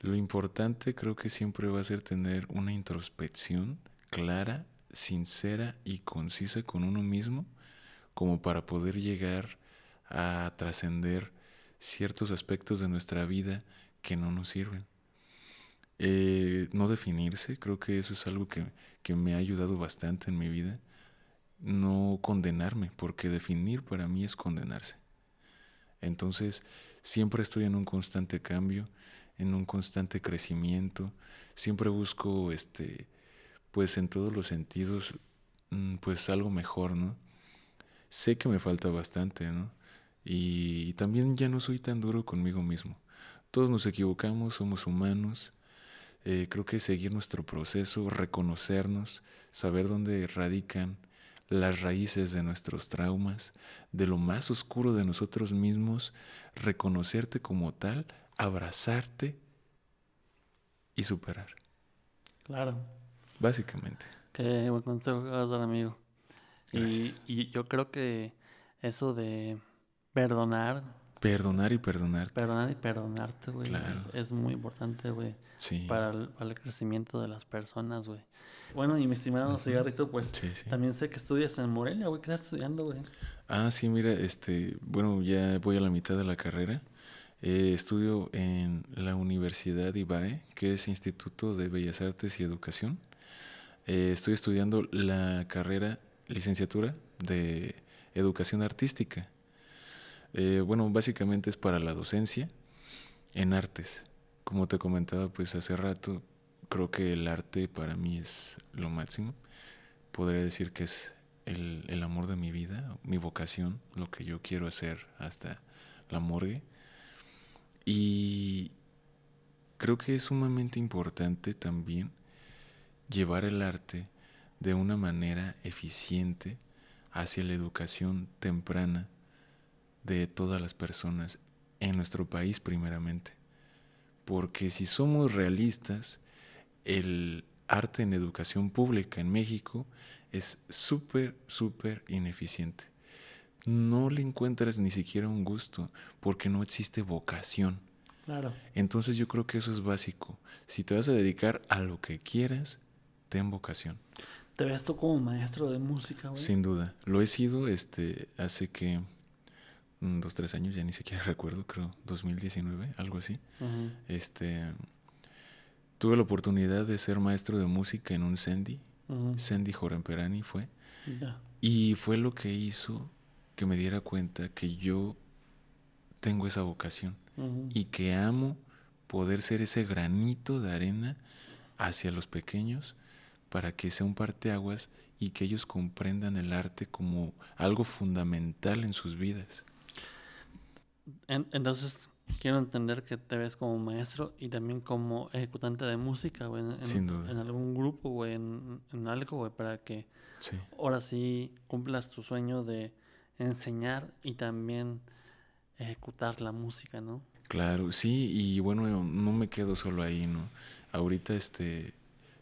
lo importante creo que siempre va a ser tener una introspección clara, sincera y concisa con uno mismo, como para poder llegar a trascender ciertos aspectos de nuestra vida que no nos sirven. Eh, no definirse, creo que eso es algo que, que me ha ayudado bastante en mi vida. No condenarme, porque definir para mí es condenarse. Entonces, siempre estoy en un constante cambio, en un constante crecimiento. Siempre busco, este, pues en todos los sentidos, mm, pues algo mejor, ¿no? Sé que me falta bastante, ¿no? Y también ya no soy tan duro conmigo mismo. Todos nos equivocamos, somos humanos. Eh, creo que seguir nuestro proceso, reconocernos, saber dónde radican las raíces de nuestros traumas, de lo más oscuro de nosotros mismos, reconocerte como tal, abrazarte y superar, Claro. básicamente. Qué buen consejo que vas a dar, amigo. Y, y yo creo que eso de perdonar, Perdonar y perdonarte. perdonar y perdonarte, güey, Claro. es, es muy importante, güey, Sí. para el, para el crecimiento de las personas, güey. Bueno, y mi estimado cigarrito, pues Sí, sí. también sé que estudias en Morelia, güey. ¿Qué estás estudiando, güey? Ah, sí, mira, este, bueno, ya voy a la mitad de la carrera. Eh, estudio en la Universidad IBAE, que es Instituto de Bellas Artes y Educación. Eh, estoy estudiando la carrera licenciatura de Educación Artística. Eh, bueno, básicamente es para la docencia en artes. Como te comentaba pues hace rato, creo que el arte para mí es lo máximo. Podría decir que es el, el amor de mi vida, mi vocación, lo que yo quiero hacer hasta la morgue. Y creo que es sumamente importante también llevar el arte de una manera eficiente hacia la educación temprana de todas las personas en nuestro país primeramente. Porque si somos realistas, el arte en educación pública en México es súper, súper ineficiente. No le encuentras ni siquiera un gusto porque no existe vocación. Claro. Entonces yo creo que eso es básico. Si te vas a dedicar a lo que quieras, ten vocación. ¿Te ves tú como maestro de música, güey? Sin duda. Lo he sido este, hace que dos, tres años, ya ni siquiera recuerdo, creo, 2019, algo así. Este, tuve la oportunidad de ser maestro de música en un Sandy. Ujú. Sandy Joramperani fue. Y fue lo que hizo que me diera cuenta que yo tengo esa vocación y que amo poder ser ese granito de arena hacia los pequeños para que sea un parteaguas y que ellos comprendan el arte como algo fundamental en sus vidas. En- entonces, quiero entender que te ves como maestro y también como ejecutante de música, güey. En, Sin duda. en algún grupo, güey, en, en algo, güey, para que Sí. ahora sí cumplas tu sueño de enseñar y también ejecutar la música, ¿no? Claro, sí, y bueno, no me quedo solo ahí, ¿no? Ahorita este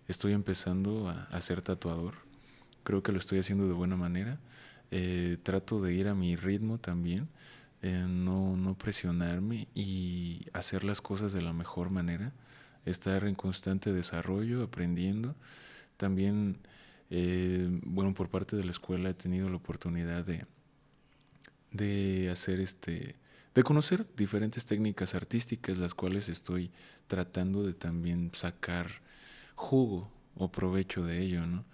estoy empezando a, a ser tatuador. Creo que lo estoy haciendo de buena manera. Eh, trato de ir a mi ritmo también, eh, no, no presionarme y hacer las cosas de la mejor manera. Estar en constante desarrollo, aprendiendo. También, eh, bueno, por parte de la escuela he tenido la oportunidad de, de hacer este, de conocer diferentes técnicas artísticas, las cuales estoy tratando de también sacar jugo o provecho de ello, ¿no?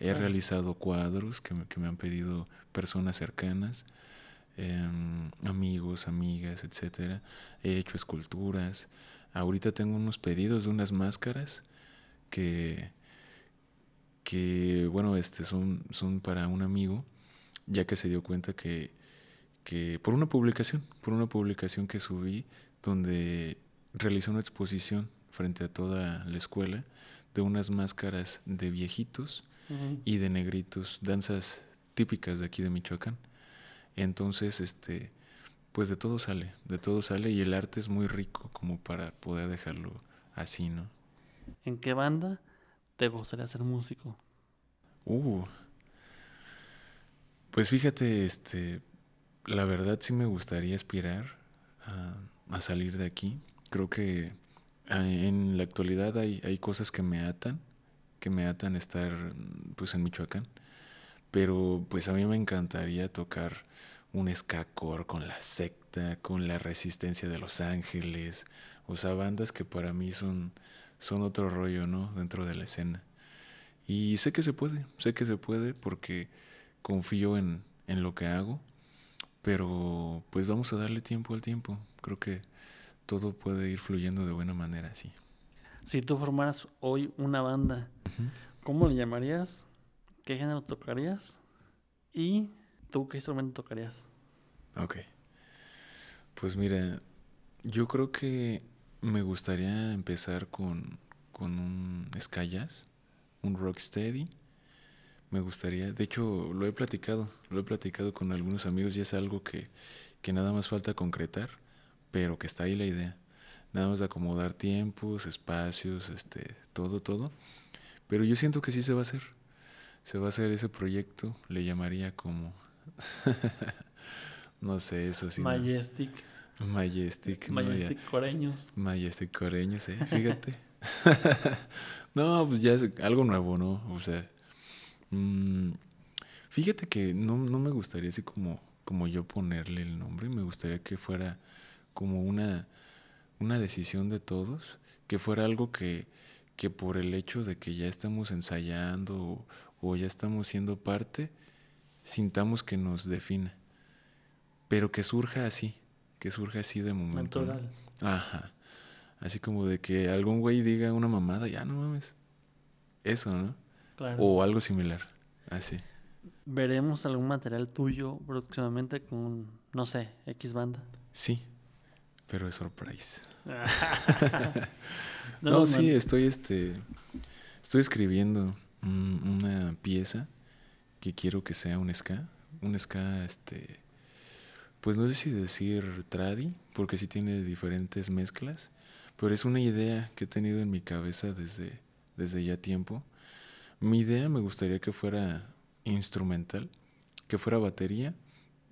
He realizado cuadros que me, que me, han pedido personas cercanas, em, amigos, amigas, etcétera. He hecho esculturas. Ahorita tengo unos pedidos de unas máscaras que, que bueno, este son, son para un amigo, ya que se dio cuenta que, que por una publicación, por una publicación que subí donde realicé una exposición frente a toda la escuela de unas máscaras de viejitos y de negritos, danzas típicas de aquí de Michoacán. Entonces, este, pues de todo sale, de todo sale y el arte es muy rico como para poder dejarlo así, ¿no? ¿En qué banda te gustaría ser músico? Uh. Pues fíjate, este, la verdad sí me gustaría aspirar a, a salir de aquí. Creo que ah, en la actualidad hay, hay cosas que me atan que me atan estar pues en Michoacán. Pero pues a mí me encantaría tocar un escacor con la secta, con la resistencia de Los Ángeles, o sea, bandas que para mí son, son otro rollo, ¿no? Dentro de la escena. Y sé que se puede, sé que se puede porque confío en, en lo que hago, pero pues vamos a darle tiempo al tiempo. Creo que todo puede ir fluyendo de buena manera, sí. Si tú formaras hoy una banda, ¿cómo le llamarías? ¿Qué género tocarías? ¿Y tú qué instrumento tocarías? Ok. Pues mira, yo creo que me gustaría empezar con, con un ska un rocksteady. Me gustaría, de hecho lo he platicado, lo he platicado con algunos amigos y es algo que, que nada más falta concretar, pero que está ahí la idea nada más de acomodar tiempos, espacios, este, todo, todo. Pero yo siento que sí se va a hacer. Se va a hacer ese proyecto, le llamaría como no sé, eso sí. Majestic. Majestic. Majestic Coreños. Majestic Coreños, eh, fíjate. no, pues ya es algo nuevo, ¿no? O sea, mmm, fíjate que no, no me gustaría así como, como yo ponerle el nombre, me gustaría que fuera como una una decisión de todos, que fuera algo que, que por el hecho de que ya estamos ensayando o, ya estamos siendo parte, sintamos que nos define. Pero que surja así, que surja así de momento. Natural. Ajá. Así como de que algún güey diga una mamada, ya no mames. Eso, ¿no? Claro. O algo similar, así. ¿Veremos algún material tuyo próximamente con, no sé, X banda? Sí, pero es surprise. no, sí, estoy este estoy escribiendo una pieza que quiero que sea un ska, un ska este pues no sé si decir tradi, porque sí tiene diferentes mezclas, pero es una idea que he tenido en mi cabeza desde desde ya tiempo. Mi idea me gustaría que fuera instrumental, que fuera batería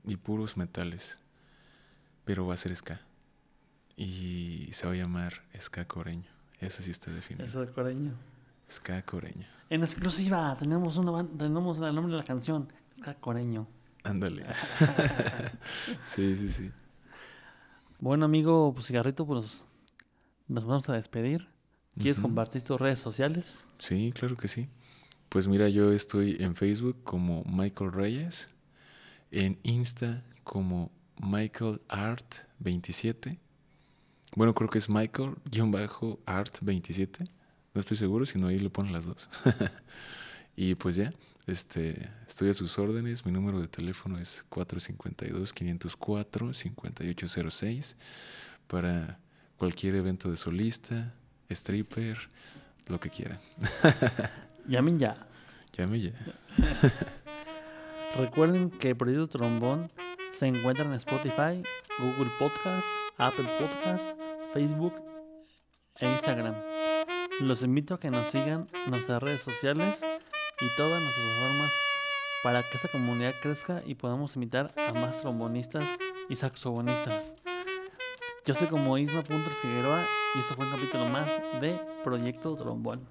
y puros metales, pero va a ser ska y se va a llamar Ska Coreño. Eso sí está definido. Ska Coreño. Ska Coreño. En exclusiva tenemos una tenemos el nombre de la canción, Ska Coreño. Ándale. sí, sí, sí. Bueno, amigo pues, Cigarrito, pues nos vamos a despedir. ¿Quieres compartir tus redes sociales? Sí, claro que sí. Pues mira, yo estoy en Facebook como Michael Reyes, en Insta como Michael Art 27 bueno, creo que es Michael-Art27. No estoy seguro, si no ahí le ponen las dos. y pues ya, este, estoy a sus órdenes. Mi número de teléfono es 452-504-5806 para cualquier evento de solista, stripper, lo que quieran. Llamen ya. Llamen ya. Recuerden que el Proyecto Trombón se encuentra en Spotify, Google Podcast, Apple Podcast Facebook e Instagram. Los invito a que nos sigan en nuestras redes sociales y todas nuestras formas para que esta comunidad crezca y podamos invitar a más trombonistas y saxofonistas. Yo soy como Isma.figueroa y esto fue un capítulo más de Proyecto Trombón.